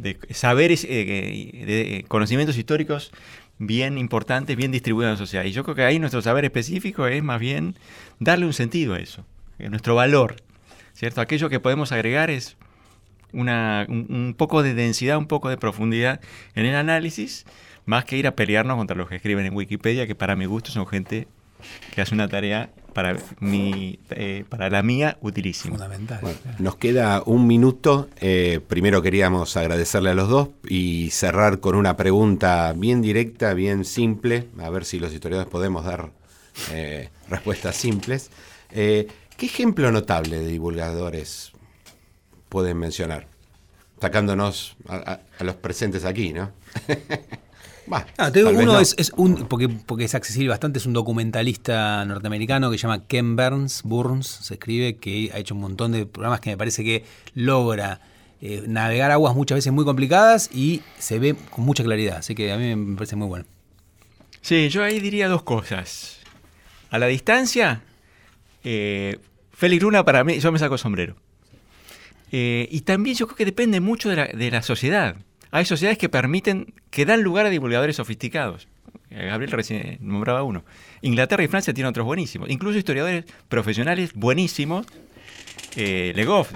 de saberes, eh, de conocimientos históricos bien importantes, bien distribuidos en la sociedad. Y yo creo que ahí nuestro saber específico es más bien darle un sentido a eso, eh, nuestro valor, ¿cierto? Aquello que podemos agregar es una, un, poco de densidad, un poco de profundidad en el análisis, más que ir a pelearnos contra los que escriben en Wikipedia, que para mi gusto son gente que hace una tarea para, mi, eh, para la mía utilísima. Fundamental. nos queda un minuto. Eh, primero queríamos agradecerle a los dos y cerrar con una pregunta bien directa, bien simple, a ver si los historiadores podemos dar eh, respuestas simples. ¿Qué ejemplo notable de divulgadores pueden mencionar? Sacándonos a los presentes aquí, ¿no? Ah, uno es, un, porque, porque es accesible bastante, es un documentalista norteamericano que se llama Ken Burns, Burns se escribe, que ha hecho un montón de programas que me parece que logra eh, navegar aguas muchas veces muy complicadas y se ve con mucha claridad, así que a mí me parece muy bueno. Sí, yo ahí diría dos cosas. A la distancia, eh, Félix Luna para mí, yo me saco sombrero. Eh, y también yo creo que depende mucho de la, de la sociedad. Hay sociedades que permiten, que dan lugar a divulgadores sofisticados. Eh, Gabriel recién nombraba uno. Inglaterra y Francia tienen otros buenísimos. Incluso historiadores profesionales buenísimos, eh, Legoff,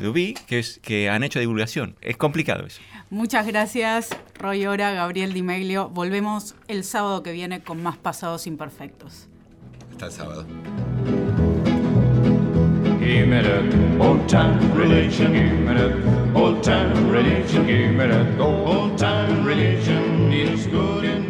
que, es, que han hecho divulgación. Es complicado eso. Muchas gracias, Roy Ora, Gabriel Di Meglio. Volvemos el sábado que viene con más pasados imperfectos. Hasta el sábado. Give me that old time religion, give me that old time religion, give me that old time religion. It's good enough.